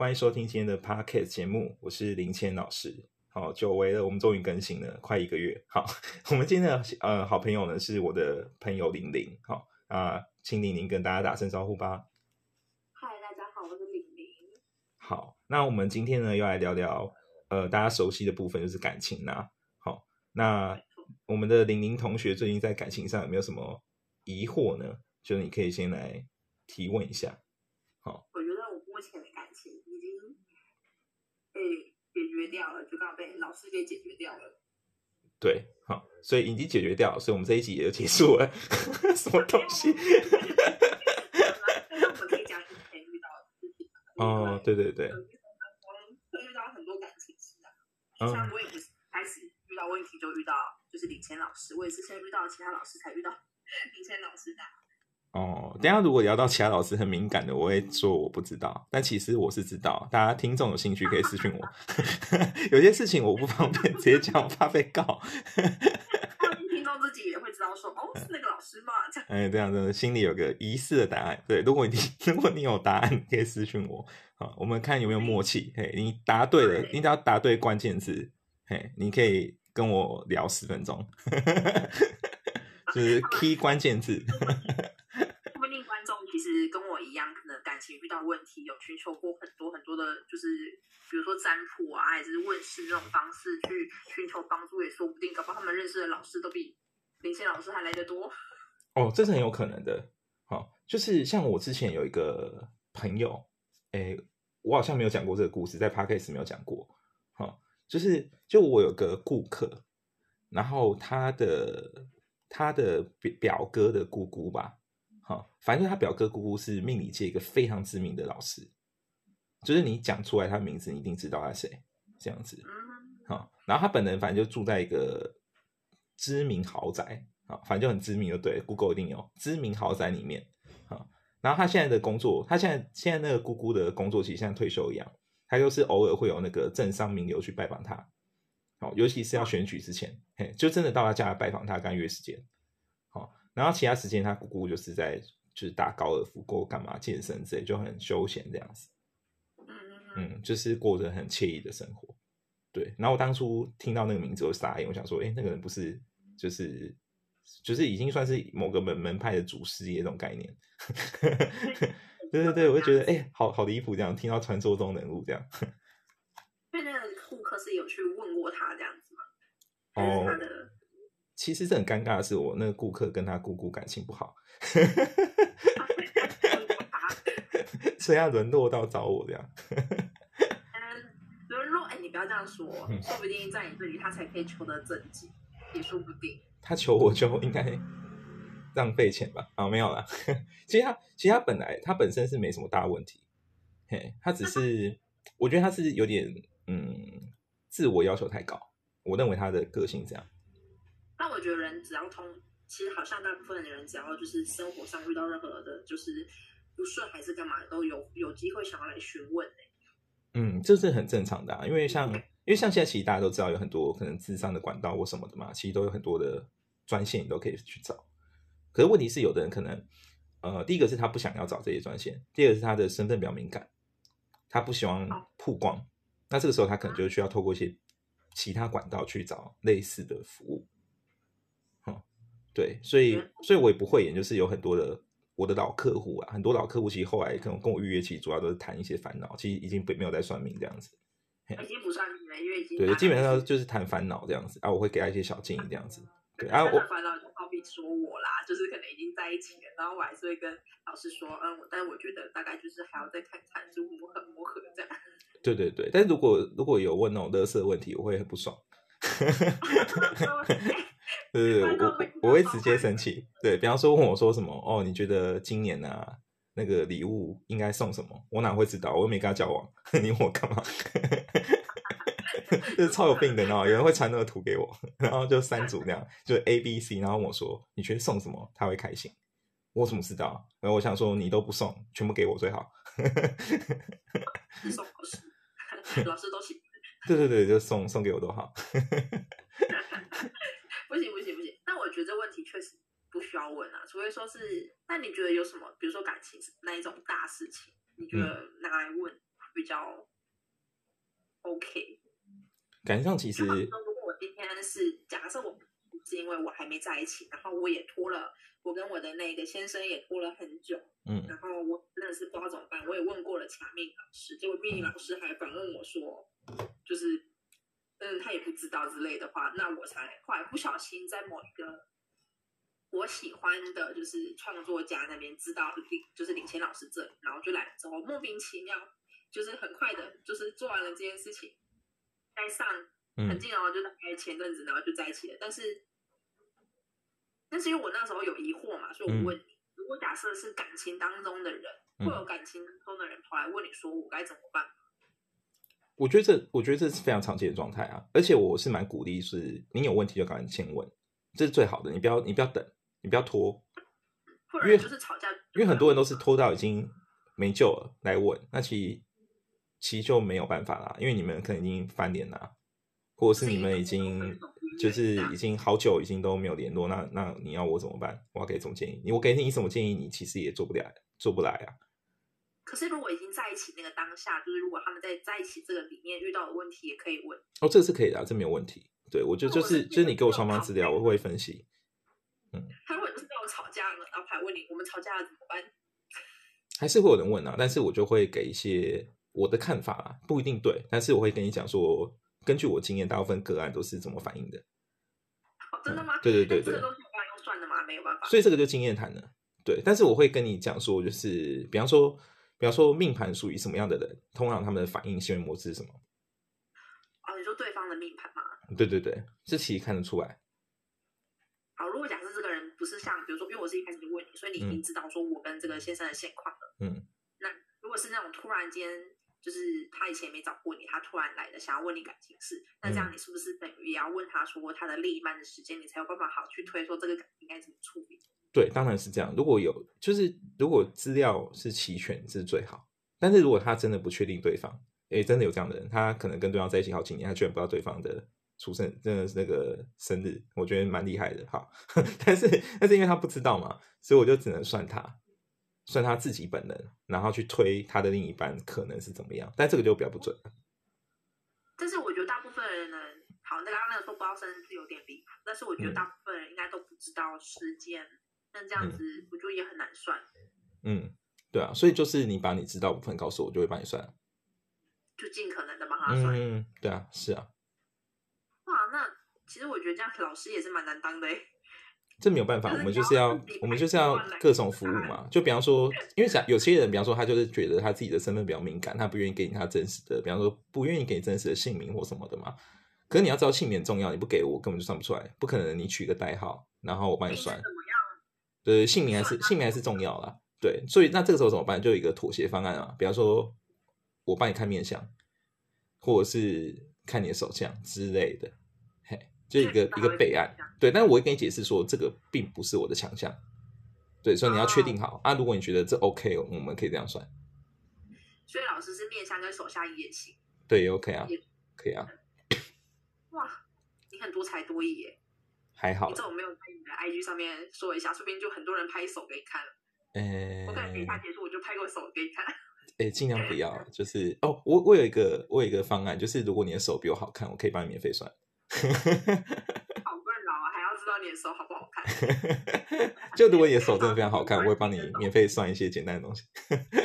欢迎收听今天的 Podcast 节目，我是林谦老师。好，久违了，我们终于更新了，快一个月。好，我们今天的呃好朋友呢是我的朋友玲玲。好啊，请玲玲跟大家打声招呼吧。嗨，大家好，我是玲玲。好，那我们今天呢要来聊聊呃大家熟悉的部分，就是感情啦。好，那我们的玲玲同学最近在感情上有没有什么疑惑呢？就是你可以先来提问一下。好，我觉得我目前的感情已经被解决掉了，就刚好被老师给解决掉了。对，好，所以已经解决掉，所以我们这一集也就结束了。什么东西？那我们可以讲以前遇到的事情。哦，对对对。会遇到很多感情事啊，像我也不是开始遇到问题就遇到，就是李谦老师，我也是先遇到其他老师才遇到李谦老师的。哦，等下如果聊到其他老师很敏感的，我会说我不知道，但其实我是知道。大家听众有兴趣可以私信我，有些事情我不方便 直接讲，我怕被告。听众自己也会知道说，哦，是那个老师吗？这样。哎，这样的心里有个疑似的答案。对，如果你 如果你有答案，可以私信我。好，我们看有没有默契。嘿，你答对了，你只要答对关键字，嘿，你可以跟我聊十分钟，就是 key 关键字。不一定观众其实跟我一样，可能感情遇到问题，有寻求过很多很多的，就是比如说占卜啊，还是问事那种方式去寻求帮助，也说不定。搞不好他们认识的老师都比林谦老师还来得多。哦，这是很有可能的。好，就是像我之前有一个朋友，哎，我好像没有讲过这个故事，在 podcast 没有讲过。好，就是就我有个顾客，然后他的他的表表哥的姑姑吧。好，反正他表哥姑姑是命理界一个非常知名的老师，就是你讲出来他名字，你一定知道他谁这样子。好，然后他本人反正就住在一个知名豪宅，啊，反正就很知名，就对，Google 一定有知名豪宅里面。啊，然后他现在的工作，他现在现在那个姑姑的工作其实像退休一样，他就是偶尔会有那个政商名流去拜访他，哦，尤其是要选举之前，嘿，就真的到他家来拜访他，跟约时间。然后其他时间，他姑姑就是在就是打高尔夫、过干嘛健身之类，就很休闲这样子。嗯就是过着很惬意的生活。对，然后我当初听到那个名字，我傻眼，我想说，哎，那个人不是就是就是已经算是某个门门派的祖师爷这种概念。对对对，我就觉得哎，好好离谱，这样听到传说中人物这样。那个顾客是有去问过他这样子吗？哦。其实是很尴尬的是，我那个顾客跟他姑姑感情不好，所以要沦落到找我这样。沦落？哎，你不要这样说，说不定在你这里他才可以求得正绩，也说不定。他求我就应该浪费钱吧？啊，没有啦。其实他其实他本来他本身是没什么大问题，嘿，他只是我觉得他是有点嗯自我要求太高，我认为他的个性这样。但我觉得人只要通，其实好像大部分的人只要就是生活上遇到任何的，就是不顺还是干嘛，都有有机会想要来询问嗯，这是很正常的啊，因为像因为像现在其实大家都知道有很多可能智商的管道或什么的嘛，其实都有很多的专线你都可以去找。可是问题是，有的人可能呃，第一个是他不想要找这些专线，第二个是他的身份比较敏感，他不希望曝光。那这个时候他可能就需要透过一些其他管道去找类似的服务。对，所以，所以我也不会演，就是有很多的我的老客户啊，很多老客户其实后来可能跟我预约，其实主要都是谈一些烦恼，其实已经没有在算命这样子，已经不算命了，因为已经对，基本上就是谈烦恼这样子啊，我会给他一些小建议这样子，对啊，我烦恼就好比说我啦，就是可能已经在一起了，然后我还是会跟老师说，嗯，但是我觉得大概就是还要再看看，就磨合磨合这样。对对对，但是如果如果有问那种乐色问题，我会很不爽。对对对，我我会直接生气。对比方说问我说什么哦，你觉得今年啊那个礼物应该送什么？我哪会知道？我又没跟他交往，你问我干嘛？就是超有病的，然后有人会传那个图给我，然后就三组那样，就 A、B、C，然后问我说你觉得送什么他会开心？我怎么知道？然后我想说你都不送，全部给我最好。送老师，老师都行。对对对，就送送给我都好。不行不行不行，但我觉得这问题确实不需要问啊，除非说是，那你觉得有什么，比如说感情那一种大事情，你觉得拿来问比较较 OK。感情上其实如果我今天是假设我是因为我还没在一起，然后我也拖了，我跟我的那个先生也拖了很久，嗯然后我真的是不知道怎么办，我也问过了其他命理老师，结果命理老师还反问我说，就是嗯他也不知道之类的话，那我才后来不小心在某一个我喜欢的就是创作家那边知道领就是领谦老师这里，然后就来了之后莫名其妙就是很快的就是做完了这件事情，该上很嗯近哦，就大概前阵子然后就在一起了，但是。但是因为我那时候有疑惑嘛，所以我问你，如果假设是感情当中的人，嗯会有感情当中的人跑来问你说我该怎么办？我觉得这，我觉得这是非常常见的状态啊，而且我是蛮鼓励，是你有问题就赶紧先问，这是最好的，你不要你不要等，你不要拖，因为就是吵架，因为很多人都是拖到已经没救了来问，那其实其实就没有办法啦，因为你们可能已经翻脸啦，或者是你们已经就是已经好久已经都没有联络，那那你要我怎么办？我要给什么建议？你我给你什么建议，你其实也做不了，做不来啊。可是如果已经在一起那个当下，就是如果他们在在一起这个里面遇到的问题，也可以问。哦，这是可以的啊，这没有问题。对我觉得就是就是你给我双方资料，我会分析。嗯他如果就是跟我吵架了，然后还问你我们吵架了怎么办？还是会有人问啊，但是我就会给一些我的看法啦，不一定对，但是我会跟你讲说，根据我经验，大部分个案都是怎么反应的。哦真的吗？对对对对这个都是有办法用算的吗？没有办法。所以这个就经验谈了。对，但是我会跟你讲说，就是比方说，比方说命盘属于什么样的人，通常他们的反应行为模式是什么？哦，你说对方的命盘吗？对对对，这其实看得出来。好，如果假设这个人不是像，比如说，因为我是一开始就问你，所以你已经知道说我跟这个先生的现况了。嗯，那如果是那种突然间，就是他以前也没找过你，他突然来的想要问你感情事，那这样嗯你是不是等于也要问他说他的另一半的时间，你才有办法好去推说这个感情应该怎么处理？对，当然是这样。如果有，就是如果资料是齐全，这是最好。但是如果他真的不确定对方，诶，真的有这样的人，他可能跟对方在一起好几年，他居然不知道对方的出生，真的是那个生日，我觉得蛮厉害的。好，但是但是因为他不知道嘛，所以我就只能算他，算他自己本人，然后去推他的另一半可能是怎么样。但这个就比较不准。但是我觉得大部分人呢，好，那刚刚那个说不知道生日是有点离谱，但是我觉得嗯大部分人应该都不知道时间，那这样子我觉得也很难算。嗯，对啊，所以就是你把你知道部分告诉我，我就会帮你算。就尽可能的帮他算。嗯，对啊，是啊，哇，那其实我觉得这样老师也是蛮难当的诶。这没有办法，我们就是要我们就是要各种服务嘛。就比方说，因为想有些人，比方说他就是觉得他自己的身份比较敏感，他不愿意给你他真实的，比方说不愿意给你真实的姓名或什么的嘛。可是你要知道姓名重要，你不给我根本就算不出来，不可能你取个代号，然后我帮你算？对，姓名还是姓名还是重要啦。对，所以那这个时候怎么办？就有一个妥协方案啊，比方说我帮你看面相，或者是看你的手相之类的，嘿，就一个一个备案。对，但是我会跟你解释说，这个并不是我的强项。对，所以你要确定好、啊。如果你觉得这 OK，我们可以这样算。所以老师是面相跟手下也行。对也，OK 啊，可以啊，哇，你很多才多艺耶！还好你怎么没有的 IG 上面说一下？说不定就很多人拍手给你看了。呃，我等一下结束，我就拍个手给你看。诶，尽量不要，就是哦，我我有一个我有一个方案，就是如果你的手比我好看，我可以帮你免费算。好困扰啊，还要知道你的手好不好看，就如果你的手真的非常好看，我会帮你免费算一些简单的东西。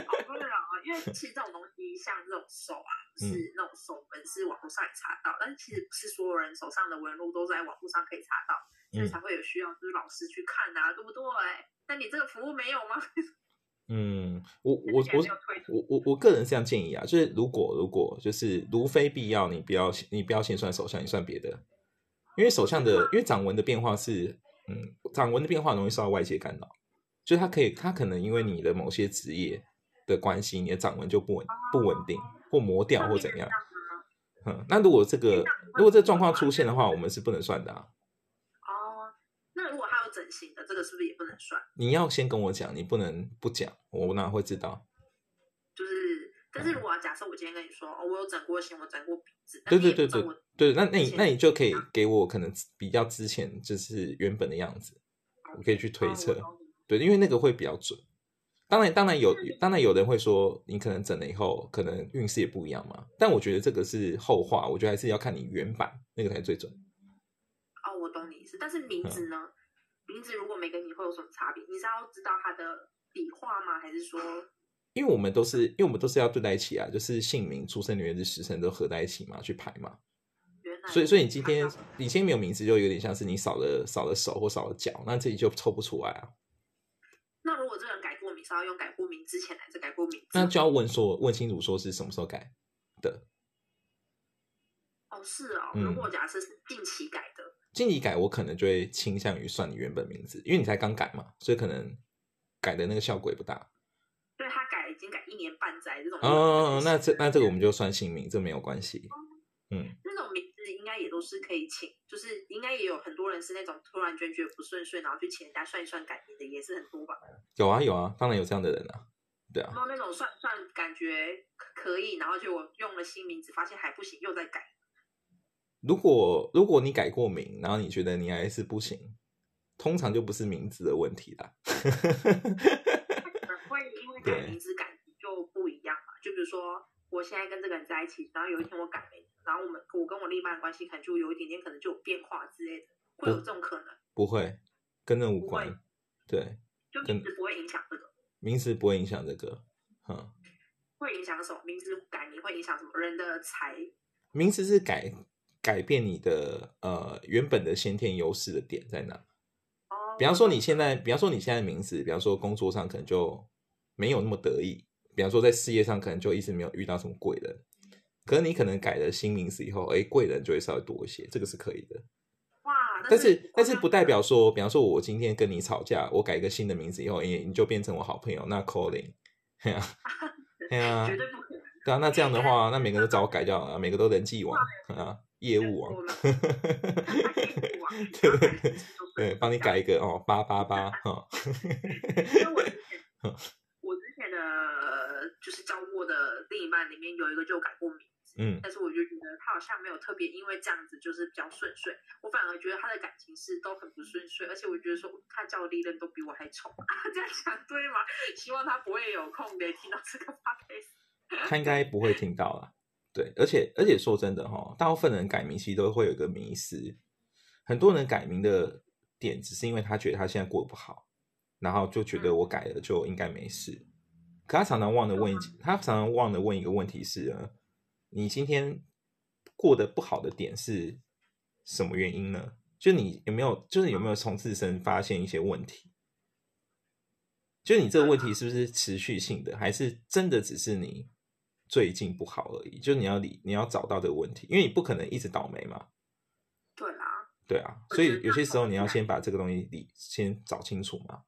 好困扰啊！因为其实这种东西，像这种手啊，嗯是那种手纹是网络上也查到，但是其实不是所有人手上的纹路都在网络上可以查到，所以嗯才会有需要就是老师去看啊，对不对？那你这个服务没有吗？嗯，我我我我我我个人是这样建议啊，就是如果如果就是如非必要，你不要你不要先算手相，你算别的，因为手相的因为掌纹的变化是，嗯，掌纹的变化容易受到外界干扰，就是它可以它可能因为你的某些职业的关系，你的掌纹就不稳不稳定或磨掉或怎样。嗯，那如果这个如果这个状况出现的话，我们是不能算的啊。整形的，这个是不是也不能算？你要先跟我讲，你不能不讲，我哪会知道？就是，但是如果假设我今天跟你说，哦，我有整过型，我整过鼻子，对对对对对，那那你那你就可以给我可能比较之前就是原本的样子，我可以去推测对，因为那个会比较准。当然，当然有，当然有人会说，你可能整了以后，可能运势也不一样嘛。但我觉得这个是后话，我觉得还是要看你原版那个才最准。哦，我懂你意思。但是名字呢？名字如果没跟你会有什么差别？你是要知道他的笔画吗？还是说？因为我们都是，因为我们都是要对在一起啊，就是姓名、出生年月日时辰都合在一起嘛，去排嘛。所以，所以你今天你今天没有名字，就有点像是你少了少了手或少了脚，那这里就抽不出来啊。那如果这个人改过名，是要用改过名之前还是改过名？那就要问说，问清楚说是什么时候改的。哦，是哦。如果假设是近期改的，近期改，我可能就会倾向于算你原本名字，因为你才刚改嘛，所以可能改的那个效果也不大。对他改已经改一年半载这种。哦，那这那这个我们就算姓名，这没有关系。嗯，那种名字应该也都是可以请，就是应该也有很多人是那种突然间觉得不顺遂，然后去请人家算一算改名的，也是很多吧？有啊有啊，当然有这样的人啊，对啊。然后那种算算感觉可以，然后就我用了新名字，发现还不行，又在改。如果如果你改过名，然后你觉得你还是不行，通常就不是名字的问题啦。会因为改名字改就不一样嘛？就比如说。我现在跟这个人在一起，然后有一天我改名，然后我们我跟我另一半关系可能就有一点点可能就有变化之类的，会有这种可能？不会，跟那无关。对，就名字不会影响这个。名字不会影响这个，嗯。会影响什么？名字改名会影响什么？人的才？名字是改改变你的呃原本的先天优势的点在哪？哦。比方说你现在，比方说你现在名字，比方说工作上可能就没有那么得意。比方说，在事业上可能就一直没有遇到什么贵人，可是你可能改了新名字以后，哎，贵人就会稍微多一些，这个是可以的。哇！但是但是不代表说，比方说，我今天跟你吵架，我改一个新的名字以后，哎，你就变成我好朋友，那 calling，对啊，对啊，绝对不可能。对啊，那这样的话，那每个都找我改掉了，每个都人际网啊，业务网，对对对，帮你改一个哦，八八八哈。就是交过的另一半里面有一个就改过名字，嗯，但是我就觉得他好像没有特别因为这样子就是比较顺遂，我反而觉得他的感情是都很不顺遂，而且我觉得说他叫的历任都比我还丑啊，这样讲对吗？希望他不会有空的听到这个 podcast，他应该不会听到了，对，而且而且说真的哈，大部分人改名其实都会有一个迷失，很多人改名的点只是因为他觉得他现在过得不好，然后就觉得我改了就应该没事。可他常常忘了问一，他常常忘了问一个问题是：你今天过得不好的点是什么原因呢？就你有没有，就是有没有从自身发现一些问题？就你这个问题是不是持续性的，还是真的只是你最近不好而已？就你要理，你要找到这个问题，因为你不可能一直倒霉嘛。对啦，对啊，所以有些时候你要先把这个东西理先找清楚嘛。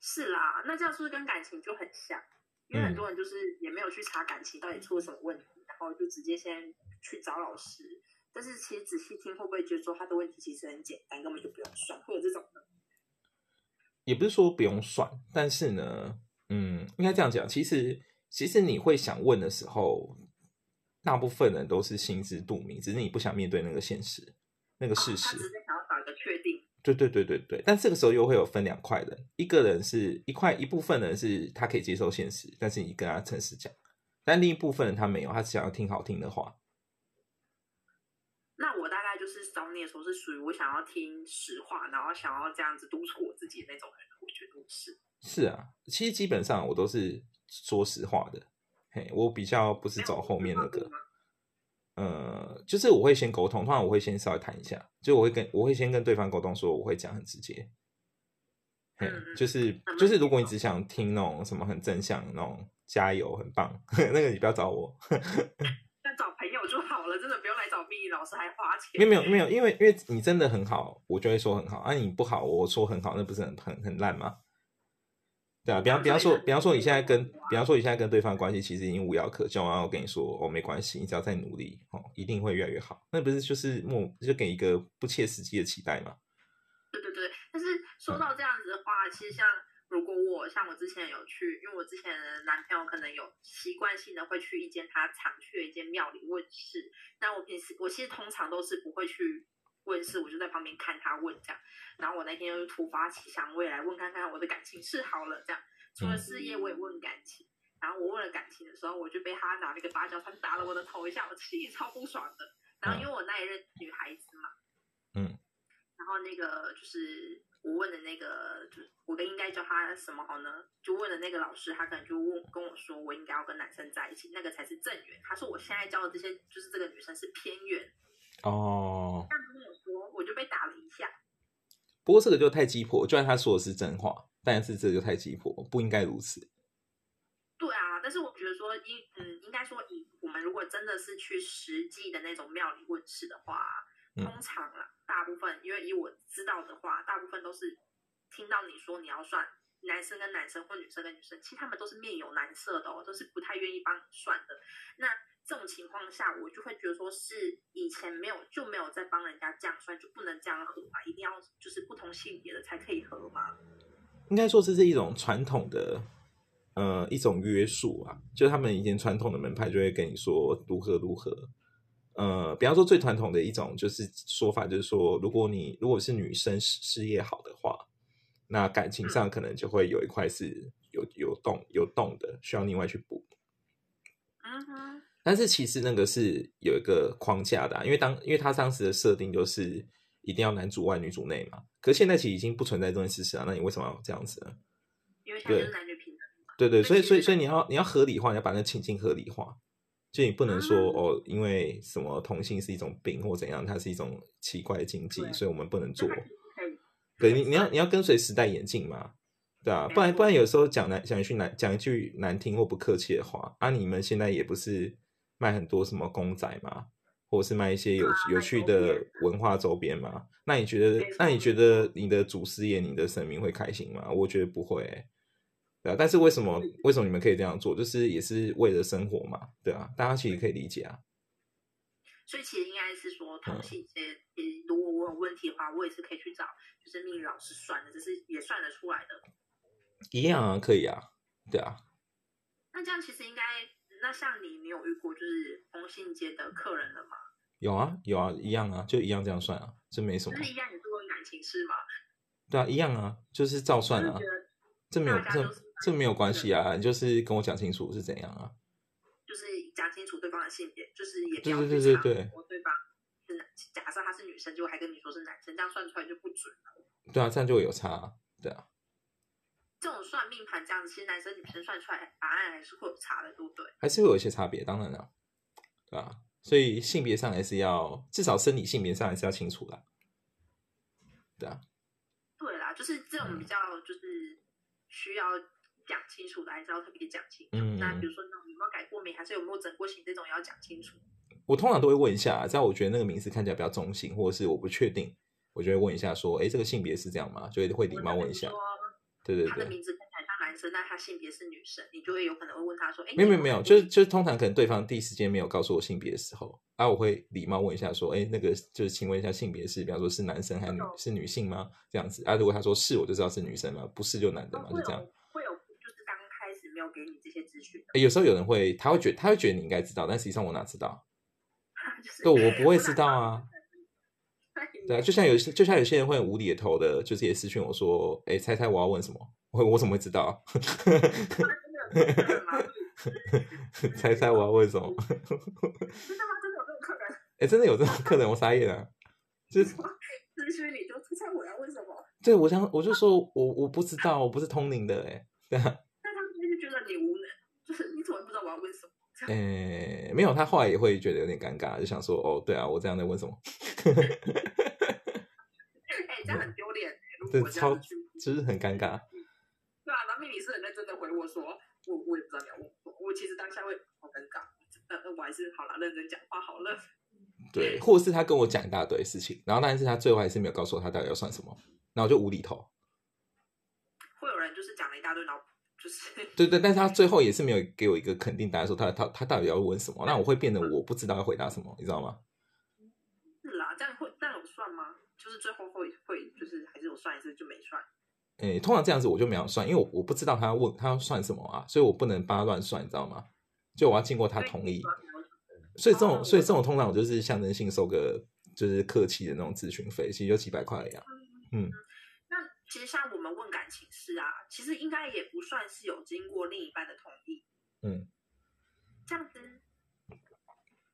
是啦，那这样是不是跟感情就很像？因为很多人就是也没有去查感情到底出了什么问题，然后就直接先去找老师。但是其实仔细听，会不会觉得说他的问题其实很简单，根本就不用算，会有这种的？也不是说不用算，但是呢，嗯，应该这样讲。其实，其实你会想问的时候，大部分人都是心知肚明，只是你不想面对那个现实，那个事实。他只是想要找一个确定。对对对对对，但这个时候又会有分两块人，一个人是一块一部分人是他可以接受现实，但是你跟他诚实讲，但另一部分人他没有，他只想要听好听的话。那我大概就是找你的时候是属于我想要听实话，然后想要这样子督促我自己的那种人，我觉得是。是啊，其实基本上我都是说实话的，嘿，我比较不是走后面那个。呃，就是我会先沟通，通常我会先稍微谈一下，就我会跟我会先跟对方沟通，说我会讲很直接，嘿，就是就是如果你只想听那种什么很正向那种加油很棒，那个你不要找我，那找朋友就好了，真的不用来找秘密老师还花钱，没有没有没有，因为因为你真的很好，我就会说很好，啊你不好，我说很好，那不是很很很烂吗？对啊，比方比方说，比方说你现在跟，比方说你现在跟对方关系其实已经无药可救，然后我跟你说哦没关系，你只要再努力哦，一定会越来越好。那不是就是莫就给一个不切实际的期待吗？对对对，但是说到这样子的话，其实像如果我像我之前有去，因为我之前的男朋友可能有习惯性的会去一间他常去的一间庙里问事，那我平时我其实通常都是不会去问事，我就在旁边看他问这样。然后我那天就突发奇想，我也来问看看我的感情是好了这样。除了事业，我也问感情。然后我问了感情的时候，我就被他拿那个芭蕉扇打了我的头一下，我心里超不爽的。然后因为我那一任女孩子嘛，嗯，然后那个就是我问的那个，就是我应该叫他什么好呢？就问的那个老师，他可能就问跟我说，我应该要跟男生在一起，那个才是正缘。他说我现在教的这些，就是这个女生是偏缘。哦，这样跟我说，我就被打了一下。不过这个就太鸡婆，就算他说的是真话，但是这就太鸡婆，不应该如此。对啊，但是我觉得说，应嗯，应该说以我们如果真的是去实际的那种庙里问事的话，通常啦，大部分因为以我知道的话，大部分都是听到你说你要算男生跟男生或女生跟女生，其实他们都是面有难色的哦，都是不太愿意帮你算的。那这种情况下，我就会觉得说是以前没有就没有在帮人家这样算，就不能这样合嘛？一定要就是不同性别的才可以合吗？应该说这是一种传统的呃一种约束啊，就他们以前传统的门派就会跟你说如何如何。呃，比方说最传统的一种就是说法，就是说如果你如果是女生事事业好的话，那感情上可能就会有一块是有有洞有洞的，需要另外去补。嗯哼。但是其实那个是有一个框架的，因为当因为他当时的设定就是一定要男主外女主内嘛。可是现在其实已经不存在这件事实啊，那你为什么要这样子呢？因为男女平等。对对，所以所以所以你要你要合理化，你要把那情境合理化，就你不能说哦，因为什么同性是一种病或怎样，它是一种奇怪的禁忌，所以我们不能做。对，你你要你要跟随时代演进嘛，对啊，不然不然有时候讲难讲一句难讲一句难听或不客气的话啊，你们现在也不是。卖很多什么公仔嘛，或者是卖一些有有趣的文化周边嘛？那你觉得，那你觉得你的祖师爷、你的神明会开心吗？我觉得不会，对啊。但是为什么为什么你们可以这样做？就是也是为了生活嘛，对啊。大家其实可以理解啊。所以其实应该是说，同性这如果我有问题的话，我也是可以去找就是命理老师算的，只是也算得出来的。一样啊，可以啊，对啊。那这样其实应该。那像你，你有遇过就是同性间的客人了吗？有啊，有啊，一样啊，就一样这样算啊，这没什么。是一样，你做过感情事吗？对啊，一样啊，就是照算啊，这没有这这没有关系啊，你就是跟我讲清楚是怎样啊。就是讲清楚对方的性别，就是也对对对对对，对方是假设他是女生，就还跟你说是男生，这样算出来就不准了。对啊，这样就会有差，对啊。这种算命盘这样子，其实男生女生算出来答案还是会有差的，对不对？还是会有一些差别，当然了，对啊？所以性别上还是要至少生理性别上还是要清楚的，对啊。对啦，就是这种比较就是需要讲清楚的，还是要特别讲清楚。那比如说那种有没有改过名，还是有没有整过型这种，要讲清楚。我通常都会问一下，只要我觉得那个名字看起来比较中性，或者是我不确定，我就会问一下说：“哎，这个性别是这样吗？”就会会礼貌问一下。对对对，他的名字看起来像男生，但他性别是女生，你就会有可能会问他说：“哎，没有没有没有，就是就是通常可能对方第一时间没有告诉我性别的时候，啊，我会礼貌问一下说：哎，那个就是请问一下性别是，比方说是男生还是女是女性吗？这样子啊，如果他说是，我就知道是女生嘛，不是就男的嘛，就这样。会有就是刚开始没有给你这些资讯，有时候有人会，他会觉他会觉得你应该知道，但实际上我哪知道？对，我不会知道啊。对啊，就像有些就像有些人会无厘头的，就是也私讯我说：哎，猜猜我要问什么？我我怎么会知道？猜猜我要问什么？真的吗？真的有这种客人？哎，真的有这种客人，我傻眼了。就是咨询你就猜猜我要问什么？对，我想我就说我我不知道，我不是通灵的，哎，对啊。那他们就觉得你无能，就是你怎么不知道我要问什么？哎，没有，他后来也会觉得有点尴尬，就想说哦，对啊，我这样在问什么？哎，这样很丢脸，对，超就是很尴尬。对啊，然后命理师很认真的回我说，我我也不知道你要问我，我其实当下会好尴尬，呃呃，我还是好了，认真讲话好了。对，或是他跟我讲一大堆事情，然后但是他最后还是没有告诉我他到底要算什么，然后就无厘头。会有人就是讲了一大堆，然后就是对对，但是他最后也是没有给我一个肯定答案，说他他他到底要问什么，那我会变得我不知道要回答什么，你知道吗？是啦，这样会这样有算吗？就是最后会会就是还是有算一次就没算。诶，通常这样子我就没有算，因为我我不知道他问他要算什么啊，所以我不能帮他乱算，你知道吗？就我要经过他同意。所以这种所以这种通常我就是象征性收个就是客气的那种咨询费，其实就几百块一样。嗯，那其实像我们问感情事啊，其实应该也不算是有经过另一半的同意。嗯，这样子，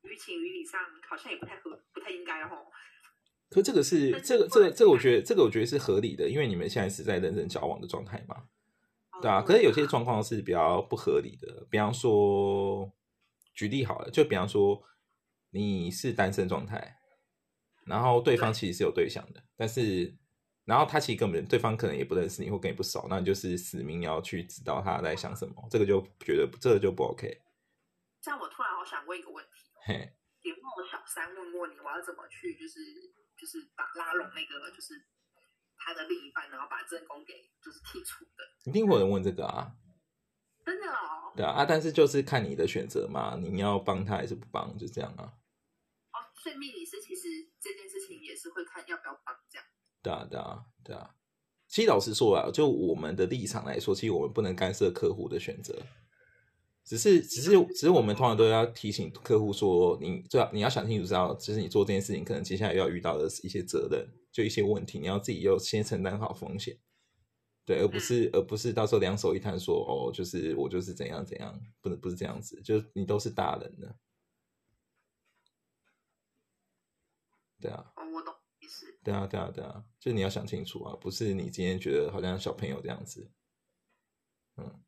于情于理上好像也不太合，不太应该哦。可这个是这个这个这个，我觉得这个我觉得是合理的，因为你们现在是在认真交往的状态嘛，对啊。可是有些状况是比较不合理的，比方说，举例好了，就比方说你是单身状态，然后对方其实是有对象的，但是然后他其实根本对方可能也不认识你或跟你不熟，那你就是死命要去知道他在想什么，这个就觉得这个就不 OK。像我突然好想问一个问题，嘿，有没有小三问过你，我要怎么去就是？就是把拉拢那个，就是他的另一半，然后把正宫给就是剔除的。一定会有人问这个啊？真的哦。对啊，啊，但是就是看你的选择嘛，你要帮他还是不帮，就这样啊。哦，所以命理师其实这件事情也是会看要不要帮这样。对啊，对啊，对啊。其实老实说啊，就我们的立场来说，其实我们不能干涉客户的选择。只是，只是，只是我们通常都要提醒客户说，你最好你要想清楚，知道就是你做这件事情，可能接下来要遇到的一些责任，就一些问题，你要自己要先承担好风险，对，而不是，而不是到时候两手一摊说，哦，就是我就是怎样怎样，不能不是这样子，就你都是大人了，对啊，哦，我懂，对啊，对啊，对啊，就你要想清楚啊，不是你今天觉得好像小朋友这样子，嗯。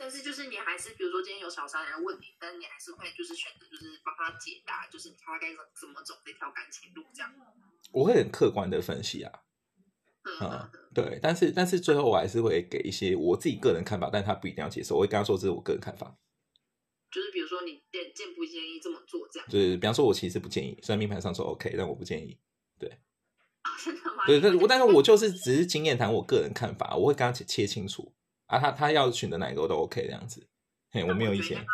但是就是你还是，比如说今天有小三来问你，但是你还是会就是选择就是帮他解答，就是他该怎怎么走这条感情路这样。我会很客观的分析啊，嗯，对，但是但是最后我还是会给一些我自己个人看法，但他不一定要接受。我会跟他说这是我个人看法，就是比如说你建建不建议这么做这样。对，比方说我其实不建议，虽然命盘上说 OK，但我不建议。对，真的吗？对，但我但是我就是 只是经验谈我个人看法，我会跟他切清楚。啊，他他要选择哪一个都 OK 这样子，嘿，我没有意见。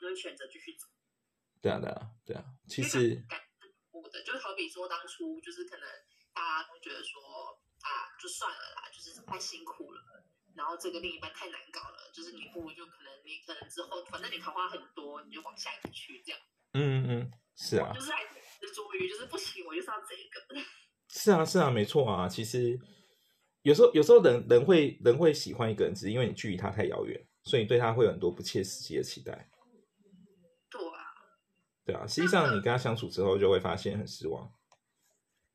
就会选择继续走。对啊，对啊，对啊。其实，我的就好比说，当初就是可能大家都觉得说啊，就算了啦，就是太辛苦了，然后这个另一半太难搞了，就是你不如就可能你可能之后反正你桃花很多，你就往下一个去这样。嗯嗯嗯，是啊。就是执着于就是不行，我就是要这个。是啊是啊，没错啊，其实。有时候，有时候人人会人会喜欢一个人，只是因为你距离他太遥远，所以你对他会有很多不切实际的期待。对啊，对啊，实际上你跟他相处之后，就会发现很失望。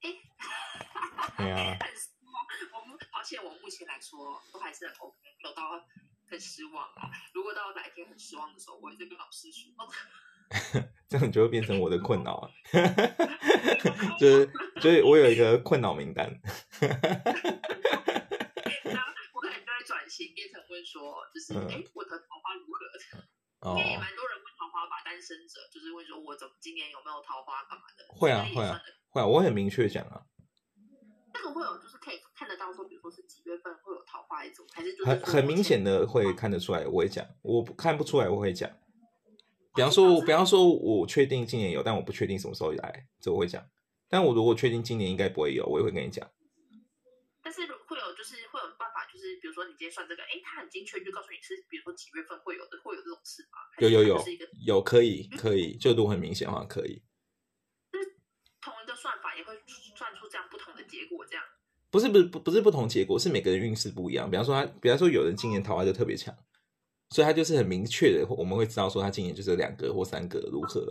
哎，对啊，很失望。我目前来说都还是很 OK，没有到很失望啊。如果到哪一天很失望的时候，我会再跟老师说。这样就会变成我的困扰啊！就是 就是我有一个困扰名单。我可能就会转型变成问说，就是哎，我的桃花如何？应该也蛮多人问桃花吧，单身者就是问说，我怎么今年有没有桃花干嘛的？会啊，会啊，会啊，我很明确讲啊。这个会有，就是可以说，比如说是几月份会有桃花一种，还是很很明显的会看得出来？我会讲，我看不出来我会讲。比方说，比方说，我确定今年有，但我不确定什么时候来，这我会讲。但我如果确定今年应该不会有，我也会跟你讲。但是会有，就是会有办法，就是比如说你今天算这个，哎，他很精确，就告诉你是，比如说几月份会有的，会有这种事吗？有有有，有可以可以，就如果很明显的话，可以。就是同一个算法也会算出这样不同的结果，这样。不是不是不不是不同结果，是每个人运势不一样。比方说他，比方说有人今年桃花就特别强，所以他就是很明确的，我们会知道说他今年就是两个或三个如何。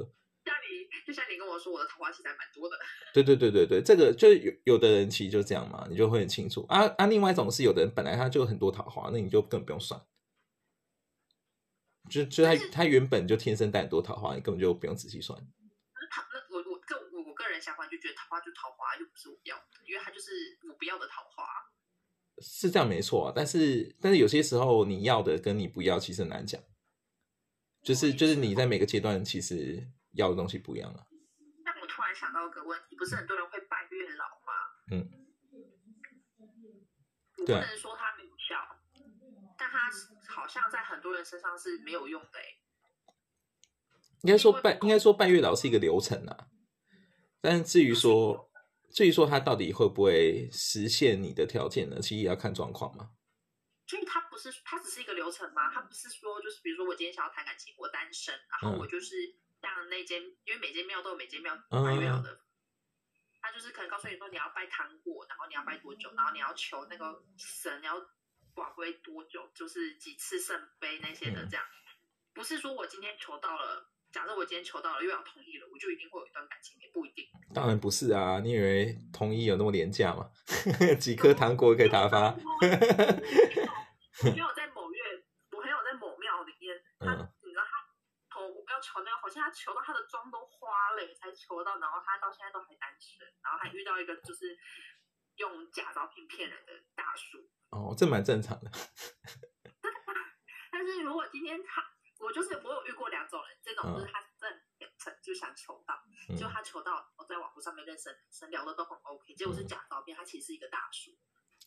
像你就像你跟我说，我的桃花其实还蛮多的。对对对对对，这个就有有的人其实就这样嘛，你就会很清楚啊啊。另外一种是，有的人本来他就很多桃花，那你就根本不用算。就就他他原本就天生带很多桃花，你根本就不用仔细算。那桃那我我个我我个人想法就觉得桃花就桃花，又不是我要的，因为它就是我不要的桃花。是这样没错，但是但是有些时候你要的跟你不要其实很难讲。就是就是你在每个阶段其实。要的东西不一样啊。那我突然想到一个问题，不是很多人会拜月老吗？嗯。我不能说它没有效，但它好像在很多人身上是没有用的。应该说拜，应该说拜月老是一个流程啊。但是至于说，至于说他到底会不会实现你的条件呢？其实也要看状况嘛。所以它不是，它只是一个流程吗？它不是说，就是比如说我今天想要谈感情，我单身，然后我就是。像那间，因为每间庙都有每间庙拜月老的，他就是可能告诉你说你要拜糖果，然后你要拜多久，然后你要求那个神要寡归多久，就是几次圣杯那些的这样。不是说我今天求到了，假设我今天求到了又想同意了，我就一定会有一段感情，也不一定。当然不是啊，你以为同意有那么廉价吗？几颗糖果可以打发？我朋友在某月，我朋友在某庙里面，他你知道他求要求那个，好像他求到他的妆都花了才求到，然后他到现在都还单身，然后还遇到一个就是用假照片骗人的大叔。哦，这蛮正常的。但是如果今天他。我就是我有遇过两种人，这种就是他真诚就想求到，就他求到我在网络上面认识男生聊的都很 OK，结果是假照片，他其实是一个大叔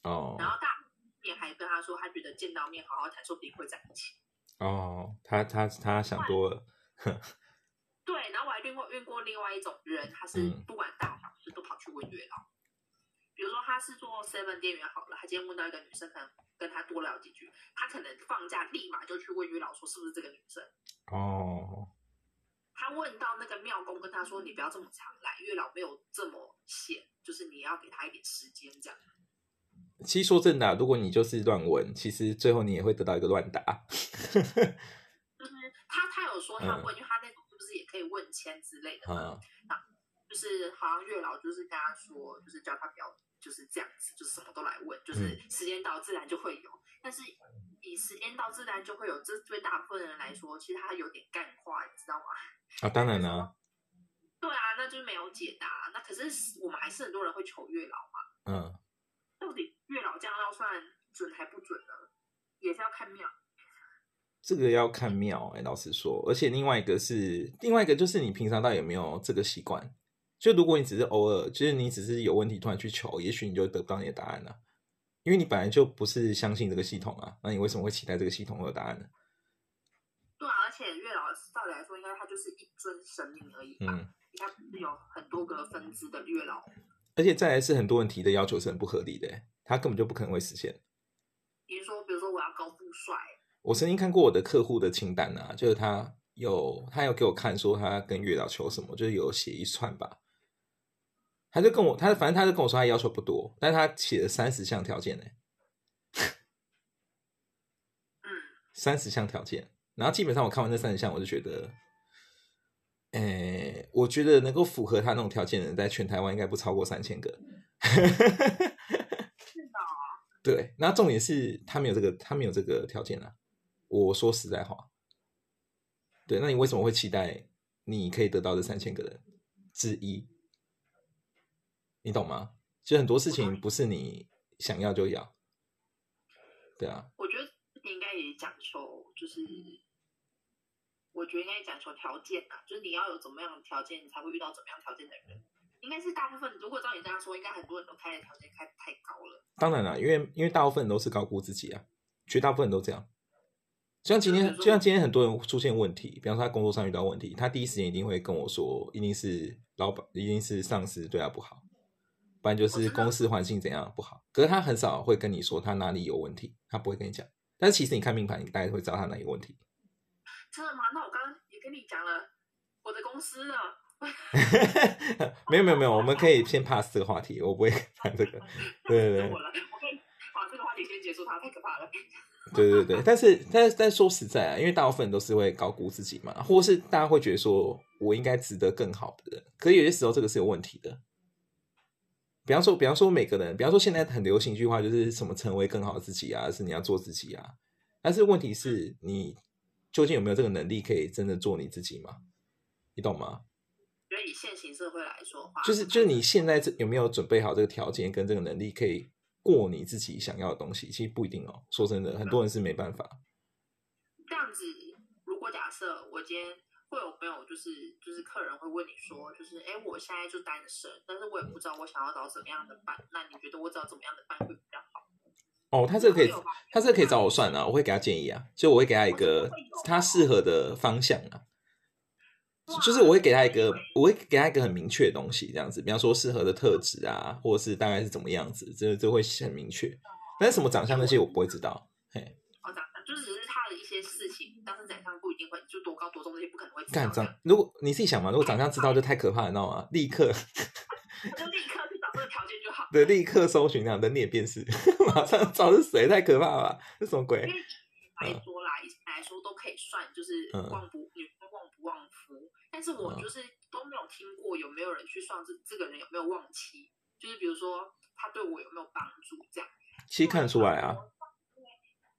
哦，然后大面还跟他说他觉得见到面好好谈，说不定会在一起。哦，他他他想多了，对，然后我还遇过遇过另外一种人，他是不管大小事都跑去问月老。比如说他是做 seven 店员好了，他今天问到一个女生，可能跟他多聊几句，他可能放假立马就去问月老说是不是这个女生。哦。他问到那个庙公跟他说：“你不要这么常来，月老没有这么闲，就是你要给他一点时间这样。”其实说真的，如果你就是乱问，其实最后你也会得到一个乱答。就是他他有说他问，因为他那种是不是也可以问签之类的嘛？就是好像月老就是跟他说，就是叫他不要就是这样子，就是什么都来问，就是时间到自然就会有。但是以时间到自然就会有，这对大部分人来说，其实他有点干话，你知道吗？啊，当然了。对啊，那就是没有解答。那可是我们还是很多人会求月老嘛。嗯。到底月老这样要算准还不准呢？也是要看庙。这个要看庙哎，老实说。而且另外一个是，另外一个就是你平常到底有没有这个习惯？就如果你只是偶尔，就是你只是有问题突然去求，也许你就得不到你的答案了，因为你本来就不是相信这个系统啊，那你为什么会期待这个系统会有答案呢？对啊，而且月老照理来说，应该他就是一尊神明而已嗯，应该不是有很多个分支的月老。而且再来是很多人提的要求是很不合理的，他根本就不可能会实现。比如说，比如说我要高富帅。我曾经看过我的客户的清单啊，就是他有他有给我看说他跟月老求什么，就是有写一串吧。他就跟我，他反正他就跟我说，他要求不多，但是他写了三十项条件呢。嗯，三十项条件，然后基本上我看完这三十项，我就觉得，诶，我觉得能够符合他那种条件的人，在全台湾应该不超过三千个。是的。对，那重点是他没有这个，他没有这个条件啊。我说实在话，对，那你为什么会期待你可以得到这三千个人之一？你懂吗？其实很多事情不是你想要就要，对啊。我觉得你应该也讲求，就是我觉得应该讲求条件啊，就是你要有怎么样的条件，你才会遇到怎么样条件的人。应该是大部分，如果照你这样说，应该很多人都开的条件开太高了。当然了，因为因为大部分人都是高估自己啊，绝大部分人都这样。就像今天，就像今天很多人出现问题，比方说他工作上遇到问题，他第一时间一定会跟我说，一定是老板，一定是上司对他不好。不然就是公司环境怎样不好，可是他很少会跟你说他哪里有问题，他不会跟你讲。但是其实你看命盘，你大概会知道他哪有问题。真的吗？那我刚刚也跟你讲了我的公司 呢。没有没有没有，我们可以先 pass 这个话题，我不会 谈这个。对对对。我了，我可以把这个话题先结束，它太可怕了。对对对，但是但是但说实在啊，因为大部分人都是会高估自己嘛，或是大家会觉得说我应该值得更好的人，可是有些时候这个是有问题的。比方说，比方说每个人，比方说现在很流行一句话，就是什么成为更好的自己啊，是你要做自己啊。但是问题是你究竟有没有这个能力，可以真的做你自己吗？你懂吗？觉得以现行社会来说话，就是就是你现在这有没有准备好这个条件跟这个能力，可以过你自己想要的东西？其实不一定哦。说真的，很多人是没办法。这样子，如果假设我今天。会有没有就是就是客人会问你说，就是哎，我现在就单身，但是我也不知道我想要找怎么样的伴。那你觉得我找怎么样的伴会比较好？哦，他这个可以，他这个可以找我算啊，我会给他建议啊，就我会给他一个他适合的方向啊，就是我会给他一个，我会给他一个很明确的东西，这样子，比方说适合的特质啊，或者是大概是怎么样子，这这会很明确。但是什么长相那些我不会知道，嘿。哦，长相就是些事情，当时长相不一定会就多。高多重这些不可能会知道干。长，如果你自己想嘛，如果长相知道就太可怕了，你知道吗？立刻 我就立刻去找这个条件就好。对，立刻搜寻那样人脸辨识，马上找是谁，太可怕了吧？这什么鬼来说啦，以前来说都可以算，就是嗯旺不女生旺不旺夫，但是我嗯就是都没有听过有没有人去算这这个人有没有旺妻，就是比如说他对我有没有帮助这样。其实看得出来啊。